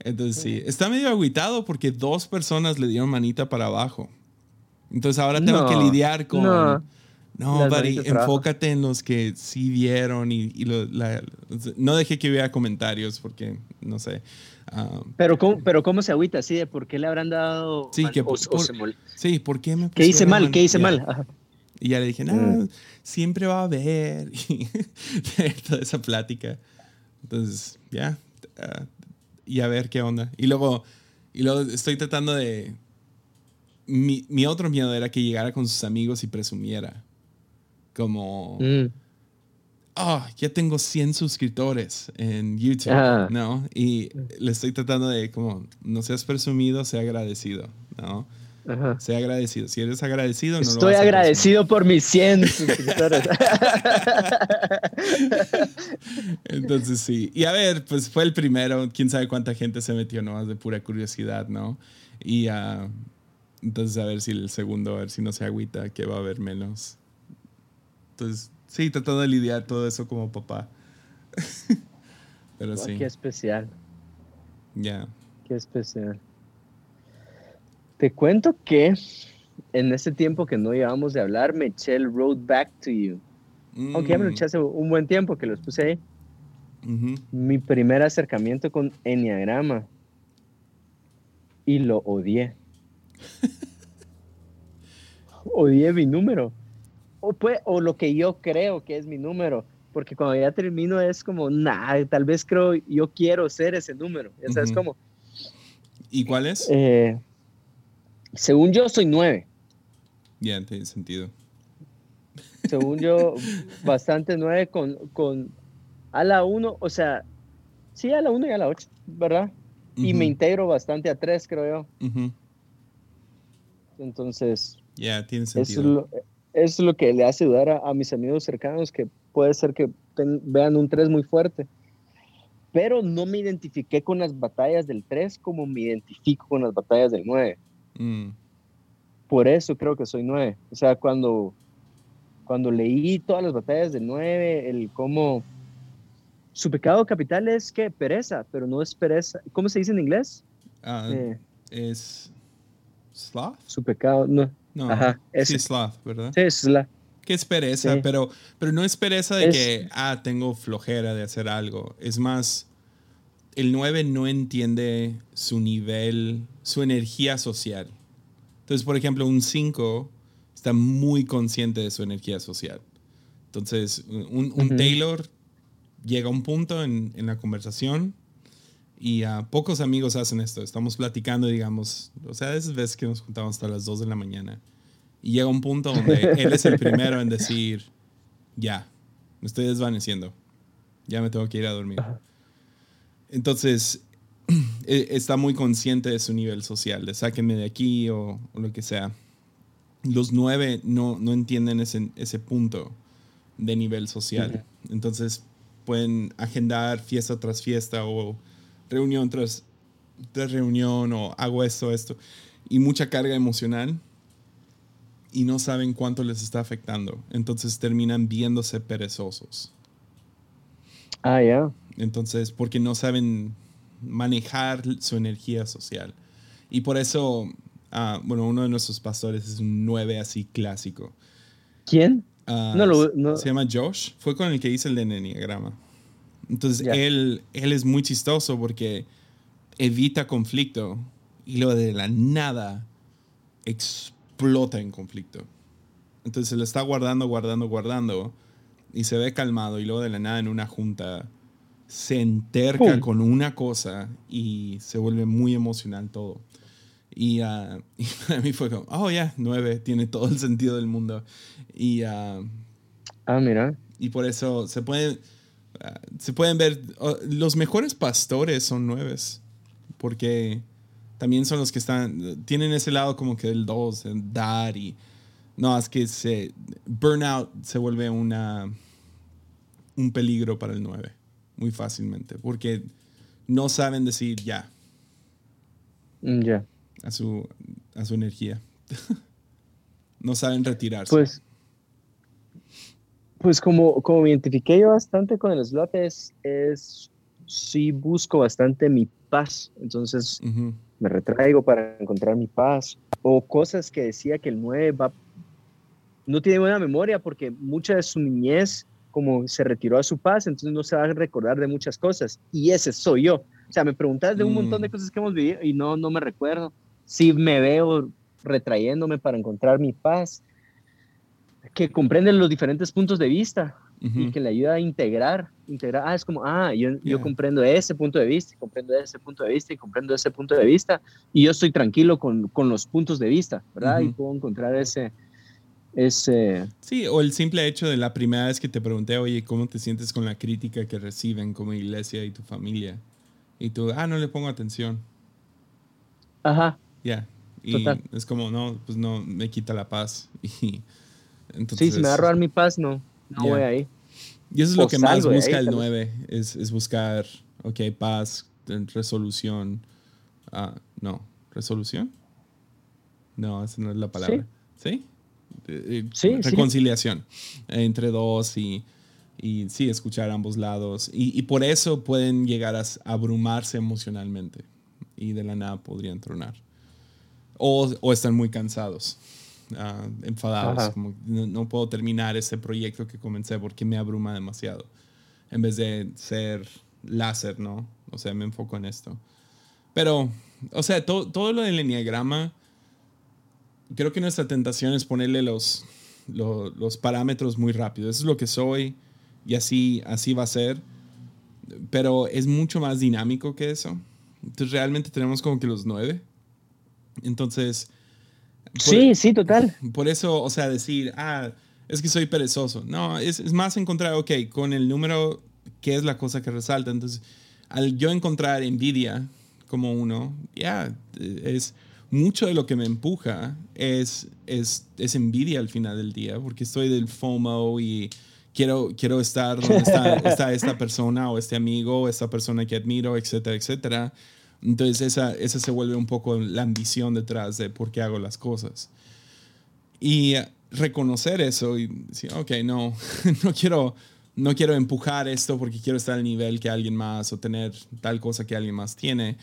S2: Entonces sí, está medio agüitado porque dos personas le dieron manita para abajo. Entonces ahora tengo que lidiar con... No, buddy, enfócate en los que sí vieron y, no dejé que hubiera comentarios porque, no sé.
S1: Ah, pero, ¿cómo, pero ¿cómo se agüita así de por qué le habrán dado
S2: sí, que, por, sí, ¿por qué me
S1: ¿Qué hice mal? ¿Qué hice mal?
S2: Y ya le dije, no, mm. siempre va a haber. [LAUGHS] Y toda esa plática. Entonces, ya. Ah, y a ver qué onda. Y luego, y luego estoy tratando de... Mi, mi otro miedo era que llegara con sus amigos y presumiera. Como, mm. ah, ya tengo 100 suscriptores en YouTube, ¿no? Y le estoy tratando de, como, no seas presumido, sea agradecido, ¿no? Sea agradecido. Si eres agradecido, no
S1: Estoy agradecido por mis 100 suscriptores. [LAUGHS]
S2: Entonces sí. Y a ver, pues fue el primero. Quién sabe cuánta gente se metió nomás de pura curiosidad, ¿no? Y uh, entonces a ver si el segundo, a ver si no se agüita, que va a haber menos. Entonces, sí, tratando de lidiar todo eso como papá. [LAUGHS] Pero sí.
S1: Qué especial.
S2: Ya.
S1: Qué especial. Te cuento que en ese tiempo que no llevamos de hablar, me eché el Road Back to You. Aunque ya me lo mm. eché hace un buen tiempo que los puse ahí. Mi primer acercamiento con Enneagrama. Y lo odié. [LAUGHS] odié mi número o, pues, o lo que yo creo que es mi número, porque cuando ya termino es como, nah, tal vez creo, yo quiero ser ese número, ya sabes cómo.
S2: ¿Y cuál es?
S1: Eh, según yo, soy nueve.
S2: Ya, tiene sentido.
S1: Según yo, [LAUGHS] bastante nueve con, con a la uno, o sea, sí, a la uno y a la ocho, ¿verdad? Y me integro bastante a tres, creo yo. Entonces,
S2: ya, sentido
S1: es lo que le hace dudar a, mis amigos cercanos que puede ser que vean un 3 muy fuerte. Pero no me identifiqué con las batallas del 3 como me identifico con las batallas del 9. Mm. Por eso creo que soy 9. O sea, cuando, cuando leí todas las batallas del 9, el cómo... Su pecado capital es que pereza, pero no es pereza. ¿Cómo se dice en inglés?
S2: Ah, eh, es sloth.
S1: Su pecado, no.
S2: No, Ajá, es sloth, ¿verdad?
S1: Sí, sloth.
S2: Que es pereza, pero, pero no es pereza de que, ah, tengo flojera de hacer algo. Es más, el 9 no entiende su nivel, su energía social. Entonces, por ejemplo, un 5 está muy consciente de su energía social. Entonces, un, Taylor llega a un punto en, en la conversación y a pocos amigos hacen esto. Estamos platicando, digamos, o sea, esas veces que nos juntamos hasta las 2 de la mañana. Y llega un punto donde él es el primero en decir, ya, me estoy desvaneciendo. Ya me tengo que ir a dormir. Entonces, [CLEARS THROAT] e, está muy consciente de su nivel social, de sáquenme de aquí o, lo que sea. Los nueve no, no entienden ese, ese punto de nivel social. Entonces, pueden agendar fiesta tras fiesta o reunión tras, reunión o hago esto, esto, y mucha carga emocional y no saben cuánto les está afectando. Entonces terminan viéndose perezosos.
S1: Ah, ya.
S2: Entonces, porque no saben manejar su energía social. Y por eso, ah, bueno, uno de nuestros pastores es un 9 así clásico.
S1: ¿Quién?
S2: Ah, no, Se llama Josh. Fue con el que hice el de Enneagrama. Entonces él, él es muy chistoso porque evita conflicto y luego de la nada explota en conflicto. Entonces se lo está guardando, guardando, guardando y se ve calmado y luego de la nada en una junta se enterca con una cosa y se vuelve muy emocional todo. Y, [LAUGHS] uh, para mí fue como, oh, ya, nueve, tiene todo el sentido del mundo. Y, uh,
S1: ah, mira.
S2: Y por eso se puede, se pueden ver, los mejores pastores son nueves, porque también son los que están, tienen ese lado como que del dos, dar y, no, es que se, burnout se vuelve una, un peligro para el 9, muy fácilmente, porque no saben decir ya.
S1: Mm, ya.
S2: A su, a su energía. [LAUGHS] no saben retirarse.
S1: Pues pues como, como me identifiqué yo bastante con el slot, es, sí busco bastante mi paz, entonces me retraigo para encontrar mi paz. O cosas que decía que el 9 va, no tiene buena memoria porque mucha de su niñez como se retiró a su paz, entonces no se va a recordar de muchas cosas. Y ese soy yo. O sea, me preguntas de un montón de mm. cosas que hemos vivido y no, no me recuerdo. Si me veo retrayéndome para encontrar mi paz, que comprende los diferentes puntos de vista y que le ayuda a integrar, integrar, ah, es como, ah, yo, yo comprendo ese punto de vista, comprendo ese punto de vista, y comprendo ese punto de vista, y yo estoy tranquilo con, con los puntos de vista, ¿verdad? Y puedo encontrar ese, ese...
S2: Sí, o el simple hecho de la primera vez que te pregunté, oye, ¿cómo te sientes con la crítica que reciben como iglesia y tu familia? Y tú, ah, no le pongo atención.
S1: Ajá.
S2: Ya. Y es como, no, pues no, me quita la paz. [LAUGHS] Y
S1: entonces, sí, si me va a robar mi paz, no, no voy ahí.
S2: Y eso es lo que más busca el 9, es, es, buscar, ok, paz, resolución. Ah, no, resolución. No, esa no es la palabra. ¿Sí? ¿Sí? reconciliación entre dos y, y, sí, escuchar ambos lados. Y, y, por eso pueden llegar a abrumarse emocionalmente y de la nada podrían tronar. O, o están muy cansados. Ah, enfadados, como no, puedo terminar este proyecto que comencé porque me abruma demasiado. En vez de ser láser, ¿no? O sea, me enfoco en esto. Pero, o sea, todo, todo lo del enneagrama, creo que nuestra tentación es ponerle los, los, los parámetros muy rápido. Eso es lo que soy y así, así va a ser. Pero es mucho más dinámico que eso. Entonces realmente tenemos como que los nueve. Entonces,
S1: sí, sí, total. [LAUGHS]
S2: Por eso, o sea, decir, ah, es que soy perezoso. No, es, es más encontrar, ok, con el número, ¿qué es la cosa que resalta? Entonces, al yo encontrar envidia como uno, ya, es mucho de lo que me empuja es, es, es, envidia al final del día, porque estoy del FOMO y quiero, quiero estar donde está, [LAUGHS] está esta persona o este amigo o esta persona que admiro, etcétera, etcétera. Entonces esa, esa se vuelve un poco la ambición detrás de por qué hago las cosas. Y reconocer eso y decir, ok, no, [LAUGHS] no quiero, no quiero empujar esto porque quiero estar al nivel que alguien más o tener tal cosa que alguien más tiene.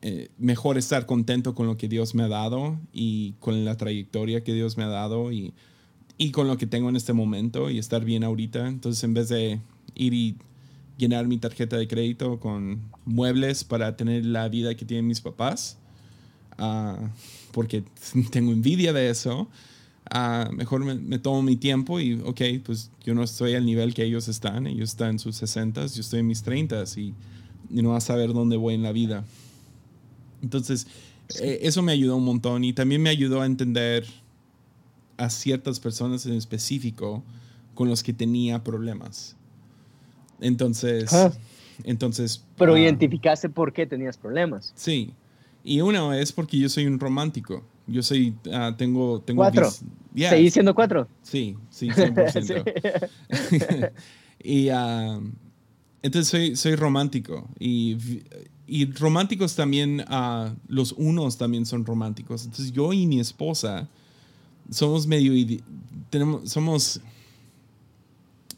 S2: Eh, mejor estar contento con lo que Dios me ha dado y con la trayectoria que Dios me ha dado y, y con lo que tengo en este momento y estar bien ahorita. Entonces, en vez de ir y llenar mi tarjeta de crédito con muebles para tener la vida que tienen mis papás, ah, porque [LAUGHS] tengo envidia de eso. Uh, mejor me, tomo mi tiempo y, ok, pues yo no estoy al nivel que ellos están, ellos están en sus 60, yo estoy en mis 30 y, y no vas a saber dónde voy en la vida. Entonces, eh, eso me ayudó un montón y también me ayudó a entender a ciertas personas en específico con los que tenía problemas. Entonces, entonces...
S1: Pero ah, identificaste por qué tenías problemas.
S2: Sí. Y uno es porque yo soy un romántico. Yo soy, uh, tengo, tengo...
S1: ¿Cuatro? ¿Seguís siendo cuatro?
S2: Sí, sí, [LAUGHS] 100%. [LAUGHS] y uh, entonces soy, soy romántico. Y, y románticos también, uh, los unos también son románticos. Entonces yo y mi esposa somos medio... Tenemos, somos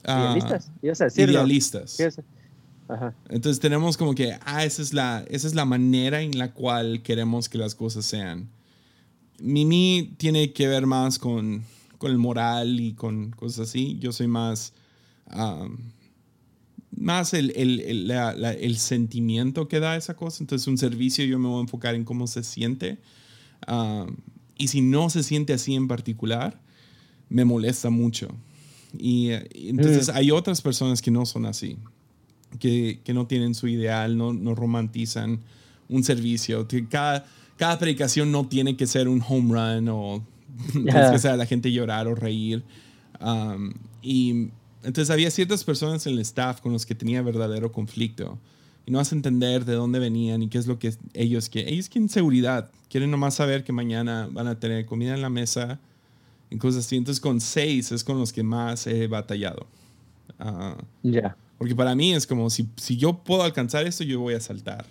S1: Ah, idealistas.
S2: idealistas. Entonces tenemos como que, ah, esa es, la, esa es la manera en la cual queremos que las cosas sean. Mimi tiene que ver más con, con el moral y con cosas así. Yo soy más, más el, el, el, sentimiento que da esa cosa. Entonces un servicio yo me voy a enfocar en cómo se siente. y si no se siente así en particular, me molesta mucho. Y, entonces mm. hay otras personas que no son así, que, que no tienen su ideal, no, no romantizan un servicio. Cada, cada predicación no tiene que ser un home run o [LAUGHS] que sea la gente llorar o reír. Um, y entonces había ciertas personas en el staff con los que tenía verdadero conflicto. Y no vas a entender de dónde venían y qué es lo que ellos quieren. Ellos quieren seguridad. Quieren nomás saber que mañana van a tener comida en la mesa, en cosas así. Entonces con seis es con los que más he batallado. Ah,
S1: ya.
S2: Porque para mí es como, si, si, yo puedo alcanzar esto, yo voy a saltar.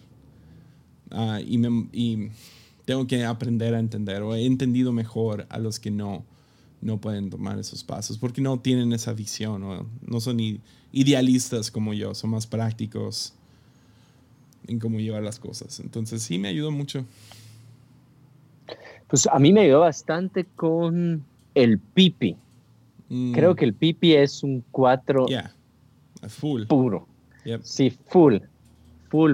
S2: Uh, y, y, tengo que aprender a entender, o he entendido mejor a los que no. no pueden tomar esos pasos porque no tienen esa visión, o no son idealistas como yo, son más prácticos en cómo llevar las cosas. Entonces sí me ayudó mucho.
S1: Pues a mí me ayudó bastante con el pipi. Mm. Creo que el pipi es un 4
S2: full.
S1: puro. Sí, full. Full.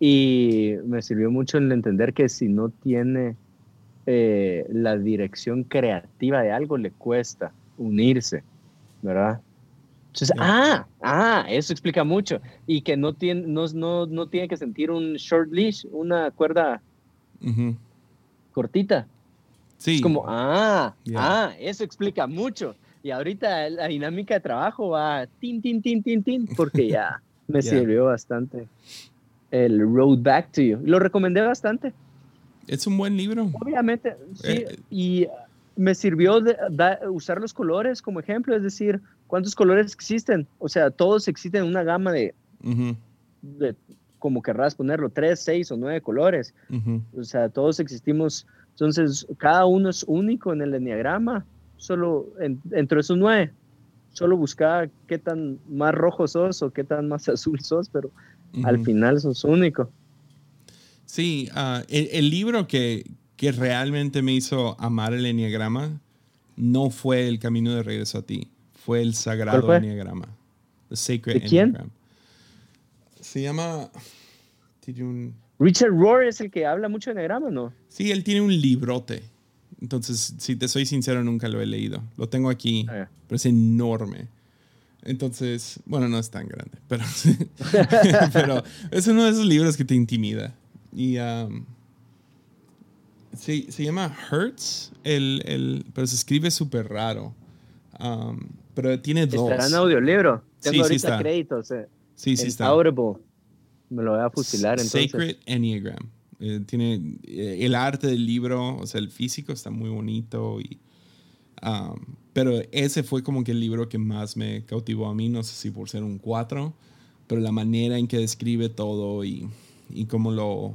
S1: Y me sirvió mucho en entender que si no tiene eh, la dirección creativa de algo, le cuesta unirse, ¿verdad? Entonces, ah, ah, eso explica mucho. Y que no tiene, no, no, no tiene que sentir un short leash, una cuerda cortita. Sí. Es como, ah, ah, eso explica mucho. Y ahorita la dinámica de trabajo va tin, tin, tin, tin, tin, porque ya [LAUGHS] me sirvió bastante el Road Back to You. Lo recomendé bastante.
S2: Es un buen libro.
S1: Obviamente, sí. Eh, y me sirvió de, usar los colores como ejemplo, es decir, ¿cuántos colores existen? O sea, todos existen en una gama de, de como querrás ponerlo, tres, seis o nueve colores. O sea, todos existimos. Entonces, cada uno es único en el enneagrama, solo entre esos nueve. Solo buscar qué tan más rojo sos o qué tan más [LAUGHS] azul sos, pero al final sos único.
S2: Sí, ah, el, libro que, que realmente me hizo amar el enneagrama no fue el camino de regreso a ti, fue el sagrado enneagrama. The Sacred
S1: ¿De quién?
S2: Se llama.
S1: Richard Rohr es el que habla mucho de enneagrama, ¿no?
S2: Sí, él tiene un librote. Entonces, si te soy sincero, nunca lo he leído. Lo tengo aquí, ah, pero es enorme. Entonces, bueno, no es tan grande, pero, [LAUGHS] pero es uno de esos libros que te intimida. Y um, se, se, llama Hertz, el, el, pero se escribe súper raro. Um, pero tiene dos.
S1: Estará en audiolibro. Tengo sí, ahorita sí está. créditos. Eh,
S2: sí, sí está.
S1: Audible. Me lo voy a fusilar entonces.
S2: Sacred Enneagram. Eh, tiene eh, el arte del libro, o sea, el físico está muy bonito. Y, um, pero ese fue como que el libro que más me cautivó a mí. No sé si por ser un 4, pero la manera en que describe todo y, y cómo lo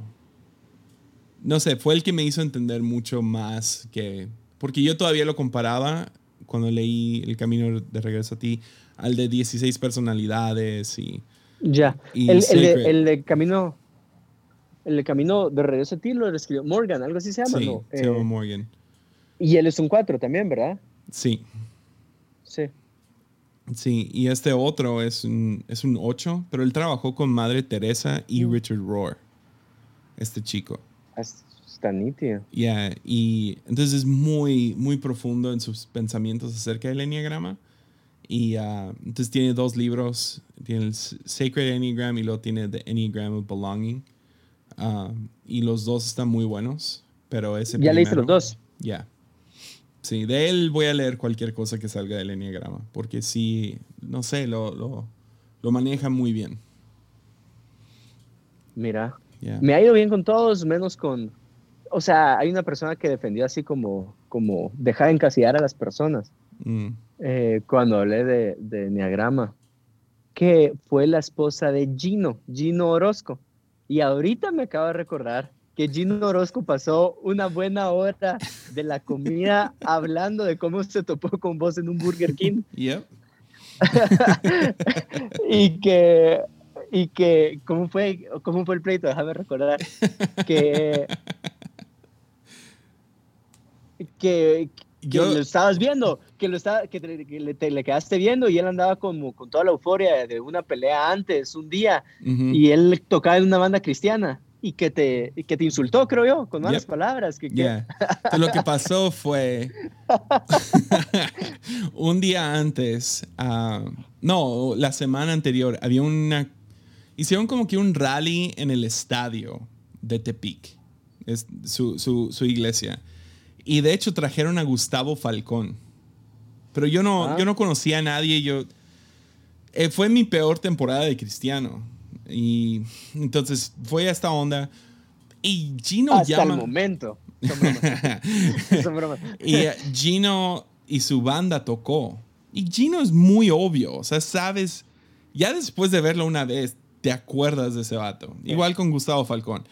S2: no sé, fue el que me hizo entender mucho más que... Porque yo todavía lo comparaba cuando leí El Camino de Regreso a ti al de 16 personalidades y...
S1: Ya, el, el, de, Camino... El de Camino de Regreso a ti lo escribió Morgan, algo así se llama,
S2: sí,
S1: ¿no?
S2: se llama eh, Morgan.
S1: Y él es un 4 también, ¿verdad?
S2: Sí.
S1: Sí.
S2: Sí, y este otro es un, es un 8, pero él trabajó con Madre Teresa y mm. Richard Rohr, este chico.
S1: Está nítido.
S2: Yeah, y entonces es muy, muy profundo en sus pensamientos acerca del enneagrama. Y uh, entonces tiene dos libros, tiene el Sacred Enneagram y luego tiene The Enneagram of Belonging. Uh, y los dos están muy buenos, pero ese
S1: ¿Ya leíste los dos?
S2: Ya. Sí, de él voy a leer cualquier cosa que salga del enneagrama, porque sí, no sé, lo, lo, lo maneja muy bien.
S1: Mira, me ha ido bien con todos, menos con... O sea, hay una persona que defendió así como, como dejar de encasillar a las personas. Mm. Eh, cuando hablé de, de Neagrama, que fue la esposa de Gino, Gino Orozco. Y ahorita me acabo de recordar que Gino Orozco pasó una buena hora de la comida [LAUGHS] hablando de cómo se topó con vos en un Burger King.
S2: Yep. [LAUGHS]
S1: y que y que, ¿cómo fue, cómo fue el pleito? Déjame recordar que, [LAUGHS] que, lo estabas viendo, que, lo estaba, que, te, le, quedaste viendo y él andaba como con toda la euforia de una pelea antes, un día, y él tocaba en una banda cristiana y que te, que te insultó, creo yo, con malas palabras. Que,
S2: lo que pasó fue [LAUGHS] un día antes, ah, no, la semana anterior, había una hicieron como que un rally en el estadio de Tepic, es su, su, iglesia. Y de hecho trajeron a Gustavo Falcón. Pero yo no, ah. yo no conocía a nadie. Yo, eh, fue mi peor temporada de cristiano. Y entonces fue a esta onda. Y Gino
S1: Hasta llama. el momento. [LAUGHS] [LAUGHS]
S2: y eh, Gino y su banda tocó. Y Gino es muy obvio. O sea, sabes. Ya después de verlo una vez, te acuerdas de ese vato. Igual con Gustavo Falcón.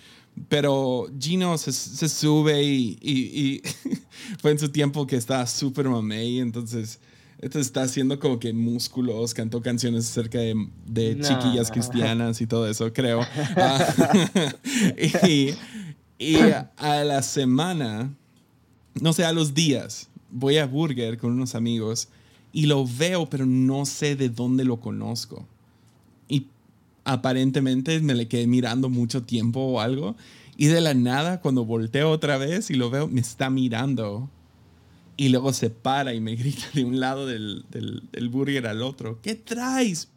S2: Pero Gino se, sube y, [LAUGHS] fue en su tiempo que estaba súper mamey, entonces esto está haciendo como que músculos, cantó canciones acerca de, chiquillas cristianas y todo eso, creo. [LAUGHS] Ah, [LAUGHS] y, y, a la semana, no sé, a los días, voy a Burger con unos amigos y lo veo, pero no sé de dónde lo conozco. Aparentemente me le quedé mirando mucho tiempo o algo. Y de la nada, cuando volteo otra vez y lo veo, me está mirando y luego se para y me [LAUGHS] grita de un lado del, del, burger al otro. ¿Qué traes?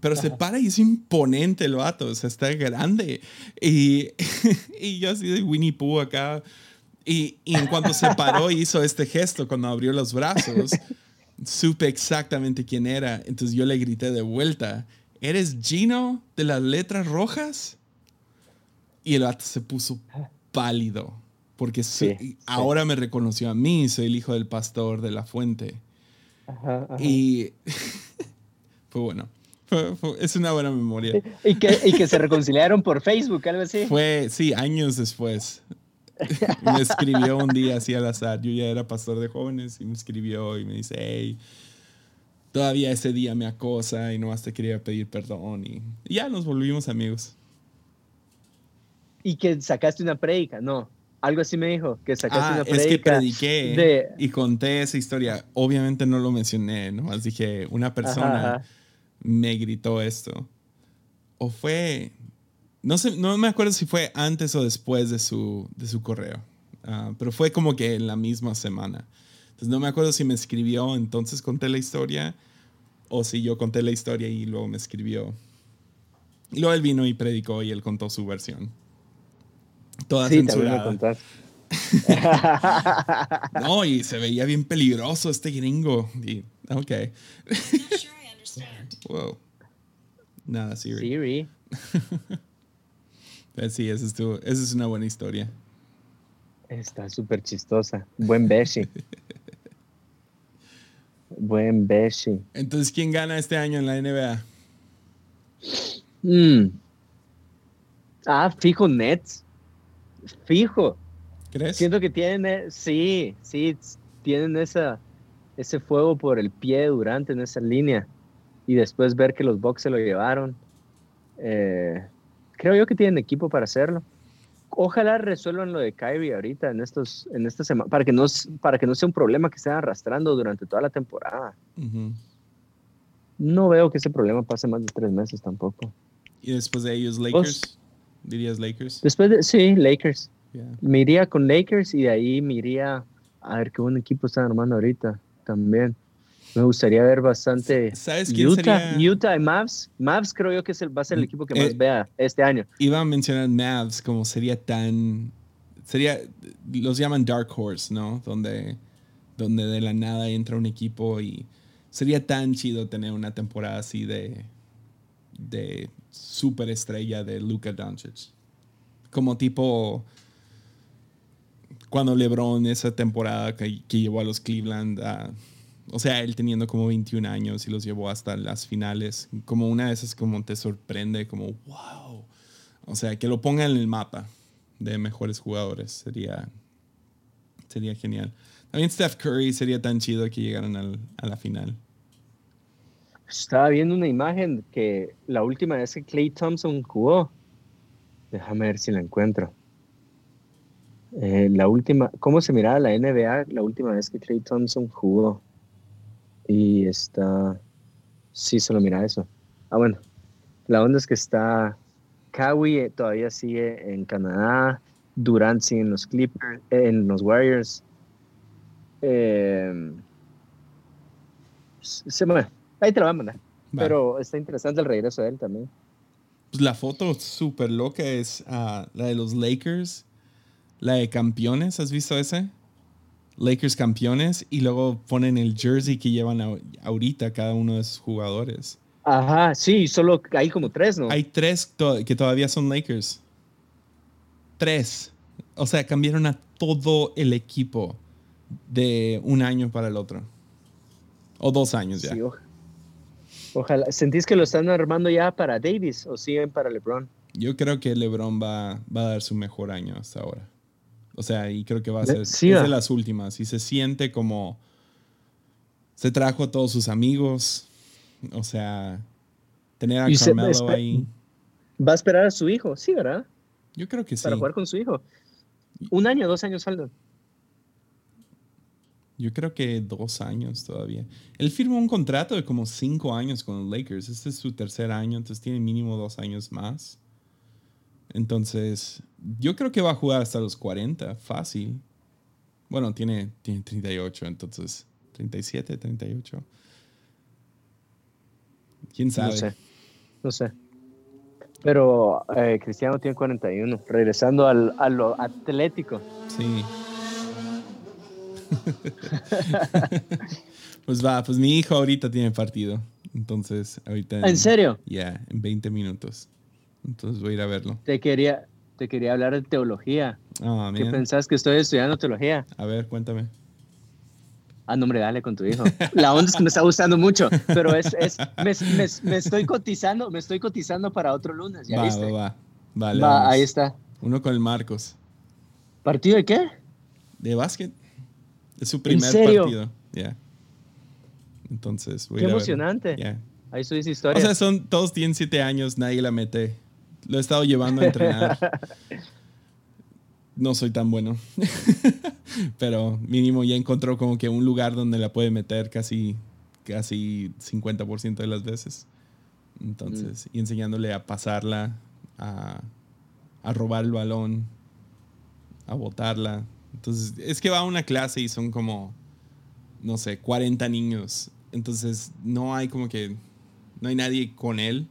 S2: Pero se para y es imponente el vato, o sea, está grande. Y, [LAUGHS] y yo así de Winnie Pooh acá. Y, y en cuanto se paró y [LAUGHS] hizo este gesto cuando abrió los brazos, supe exactamente quién era. Entonces yo le grité de vuelta, ¿eres Gino de las letras rojas? Y el vato se puso pálido porque ahora me reconoció a mí, soy el hijo del pastor de la fuente. Y [LAUGHS] fue bueno. es una buena memoria.
S1: ¿Y que, y que se reconciliaron por Facebook, algo así.
S2: Fue, sí, años después. [LAUGHS] me escribió un día así al azar. Yo ya era pastor de jóvenes y me escribió y me dice, hey, todavía ese día me acosa y no te quería pedir perdón. Y, y ya nos volvimos amigos.
S1: ¿Y que sacaste una predica? No. Algo así me dijo, que sacaste
S2: ah,
S1: una
S2: predica. Es que prediqué y conté esa historia. Obviamente no lo mencioné, nomás dije, una persona me gritó esto. O fue, no sé, no me acuerdo si fue antes o después de su, de su correo, ah, pero fue como que en la misma semana. Entonces no me acuerdo si me escribió, entonces conté la historia, o si yo conté la historia y luego me escribió. Y luego él vino y predicó y él contó su versión. Toda sí, censurada. [LAUGHS] no, y se veía bien peligroso este gringo. Y, ok. [LAUGHS] wow. Nada, Siri.
S1: Siri. [LAUGHS]
S2: Pues sí, esa es, esa es una buena historia.
S1: Está súper chistosa. Buen Beshi. Buen Beshi.
S2: Entonces, ¿quién gana este año en la NBA?
S1: Mm. Ah, fijo Nets fijo.
S2: ¿Crees?
S1: Siento que tienen, eh, sí, sí, tienen esa, ese fuego por el pie durante en esa línea. Y después ver que los Bucks se lo llevaron. Eh, creo yo que tienen equipo para hacerlo. Ojalá resuelvan lo de Kyrie ahorita en estos, en esta semana, para que no, para que no sea un problema que estén arrastrando durante toda la temporada. No veo que ese problema pase más de tres meses tampoco.
S2: Y después de ellos, Lakers dirías Lakers.
S1: Después de, sí, Lakers. Me iría con Lakers y de ahí me iría a ver qué buen equipo están armando ahorita también. Me gustaría ver bastante
S2: ¿Sabes
S1: Utah, Utah y Mavs. Mavs creo yo que es el, va a ser el equipo que más eh, vea este año.
S2: Iba a mencionar Mavs como sería tan... Sería, los llaman Dark Horse, ¿no? Donde, donde de la nada entra un equipo y sería tan chido tener una temporada así de, de superestrella de Luka Doncic. Como tipo cuando LeBron esa temporada que, llevó a los Cleveland, o sea, él teniendo como 21 años y los llevó hasta las finales, como una de esas como te sorprende, como wow. O sea, que lo ponga en el mapa de mejores jugadores sería, sería genial. También Steph Curry sería tan chido que llegaran a la final.
S1: Estaba viendo una imagen que la última vez que Clay Thompson jugó, déjame ver si la encuentro. Eh, la última, ¿cómo se miraba la NBA la última vez que Clay Thompson jugó? Y está, sí, solo mira eso. Ah, bueno, la onda es que está Kawhi eh, todavía sigue en Canadá, Durant sigue en los Clippers, en los Warriors. Eh, se me Ahí te lo voy a mandar. Pero está interesante el regreso de él también.
S2: Pues la foto súper loca es ah, la de los Lakers, la de campeones, ¿has visto ese? Lakers campeones y luego ponen el jersey que llevan ahorita cada uno de sus jugadores.
S1: Ajá, sí, solo hay como tres, ¿no?
S2: Hay tres que todavía son Lakers. Tres. O sea, cambiaron a todo el equipo de un año para el otro. O dos años ya. Sí,
S1: Ojalá. ¿Sentís que lo están armando ya para Davis o siguen para LeBron?
S2: Yo creo que LeBron va, va a dar su mejor año hasta ahora. O sea, y creo que va a ser es de las últimas. Y se siente como se trajo a todos sus amigos. O sea, tener a Carmelo ahí.
S1: Va a esperar a su hijo, sí, ¿verdad?
S2: Yo creo que sí.
S1: Para jugar con su hijo. Un año, dos años faltan.
S2: Yo creo que dos años todavía. Él firmó un contrato de como cinco años con los Lakers. Este es su tercer año, entonces tiene mínimo dos años más. Entonces, yo creo que va a jugar hasta los 40, fácil. Bueno, tiene, tiene 38, entonces 37, 38. ¿Quién sabe?
S1: No sé. No sé. Pero eh, Cristiano tiene 41. Regresando al, a lo atlético.
S2: Sí. [LAUGHS] pues va, pues mi hijo ahorita tiene partido. Entonces, ahorita.
S1: ¿En, serio?
S2: Ya, en 20 minutos. Entonces voy a ir a verlo.
S1: Te quería, te quería hablar de teología.
S2: Ah,
S1: ¿Qué pensás que estoy estudiando teología?
S2: A ver, cuéntame.
S1: Ah, no, hombre, dale con tu hijo. La onda es que me está gustando mucho, pero es, es me, estoy cotizando, me estoy cotizando para otro lunes, ¿ya
S2: va,
S1: viste?
S2: Va, va,
S1: va. ahí está.
S2: Uno con el Marcos.
S1: ¿Partido de qué?
S2: De básquet. Es su primer partido. Ya. Entonces,
S1: voy Qué emocionante. Ahí su historia.
S2: O sea, son, todos tienen siete años, nadie la mete. Lo he estado llevando a entrenar. [LAUGHS] no soy tan bueno. [LAUGHS] Pero mínimo ya encontró como que un lugar donde la puede meter casi, casi 50% de las veces. Entonces, mm. y enseñándole a pasarla, a, a robar el balón, a botarla. Entonces, es que va a una clase y son como, no sé, 40 niños. Entonces, no hay como que, no hay nadie con él.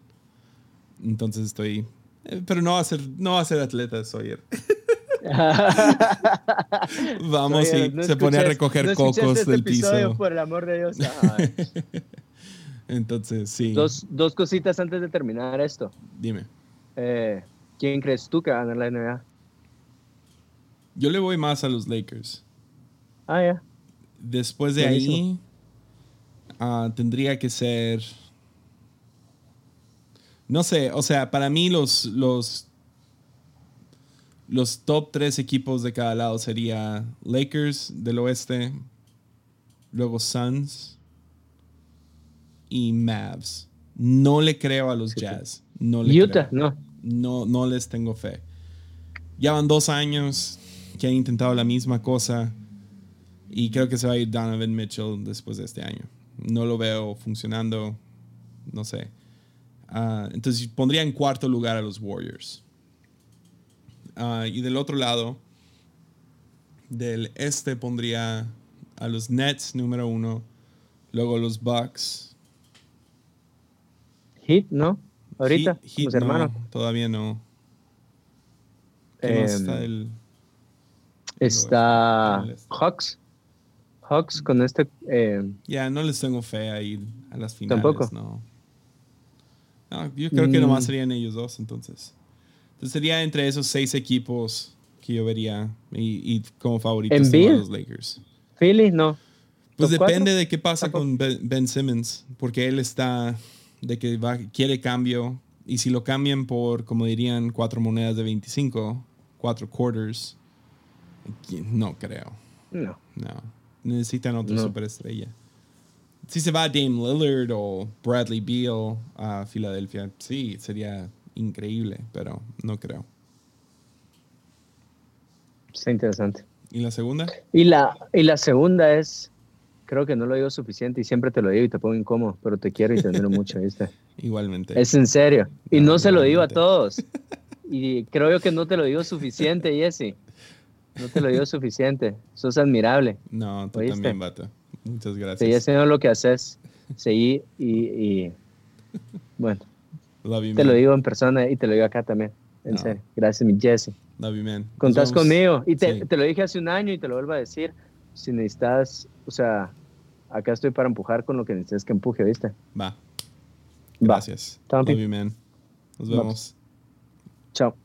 S2: Entonces estoy, pero no va a ser, no va a ser atleta Sawyer. [LAUGHS] Vamos y se pone a recoger cocos este del piso.
S1: Por el amor de Dios. [LAUGHS]
S2: Entonces, sí.
S1: Dos, dos, cositas antes de terminar esto.
S2: Dime.
S1: Eh, ¿Quién crees tú que va a ganar la NBA?
S2: Yo le voy más a los Lakers.
S1: Ah, ya.
S2: Después de ahí, uh, tendría que ser. No sé, o sea, para mí los, los los top tres equipos de cada lado sería Lakers del oeste, luego Suns y Mavs. No le creo a los Jazz. No le
S1: Utah, no.
S2: No, no les tengo fe. Ya van dos años que han intentado la misma cosa y creo que se va a ir Donovan Mitchell después de este año. No lo veo funcionando, no sé. Ah, entonces pondría en cuarto lugar a los Warriors. Ah, y del otro lado, del este pondría a los Nets número uno, luego los Bucks.
S1: Heat, ¿no? Ahorita,
S2: Heat, hermanos. todavía no.
S1: está em, el, Está Hawks. Hawks con este. Em,
S2: ya, no les tengo fe a ir a las finales. Tampoco. No. Yo creo que nomás mm. serían ellos dos entonces. Entonces sería entre esos seis equipos que yo vería y, como favoritos de los Lakers.
S1: Philly, no.
S2: Pues depende de qué pasa con ben, Simmons, porque él está de que va, quiere cambio y si lo cambian por, como dirían, cuatro monedas de 25, cuatro quarters, no creo.
S1: No.
S2: No. Necesitan otra superestrella. Si se va Dame Lillard o Bradley Beal a Filadelfia, sí, sería increíble, pero no creo.
S1: Está interesante.
S2: ¿Y la segunda?
S1: Y la, y la segunda es, creo que no lo digo suficiente y siempre te lo digo y te pongo incómodo, pero te quiero y te admiro mucho, ¿viste? [LAUGHS]
S2: Igualmente.
S1: Es en serio. Y no, se lo digo a todos. Y creo yo que no te lo digo suficiente, Jesse. No te lo digo suficiente. Sos admirable.
S2: No, tú también, vato. [LAUGHS] Muchas gracias. Seguí
S1: haciendo lo que haces. Seguí y, y bueno, te lo digo en persona y te lo digo acá también. En serio. Gracias, mi Jesse.
S2: Love you, man.
S1: Contás conmigo. Y te, te, lo dije hace un año y te lo vuelvo a decir. Si necesitas, o sea, acá estoy para empujar con lo que necesites que empuje, ¿viste?
S2: Va. Gracias. Va. Love you, man. Nos vemos.
S1: Chao.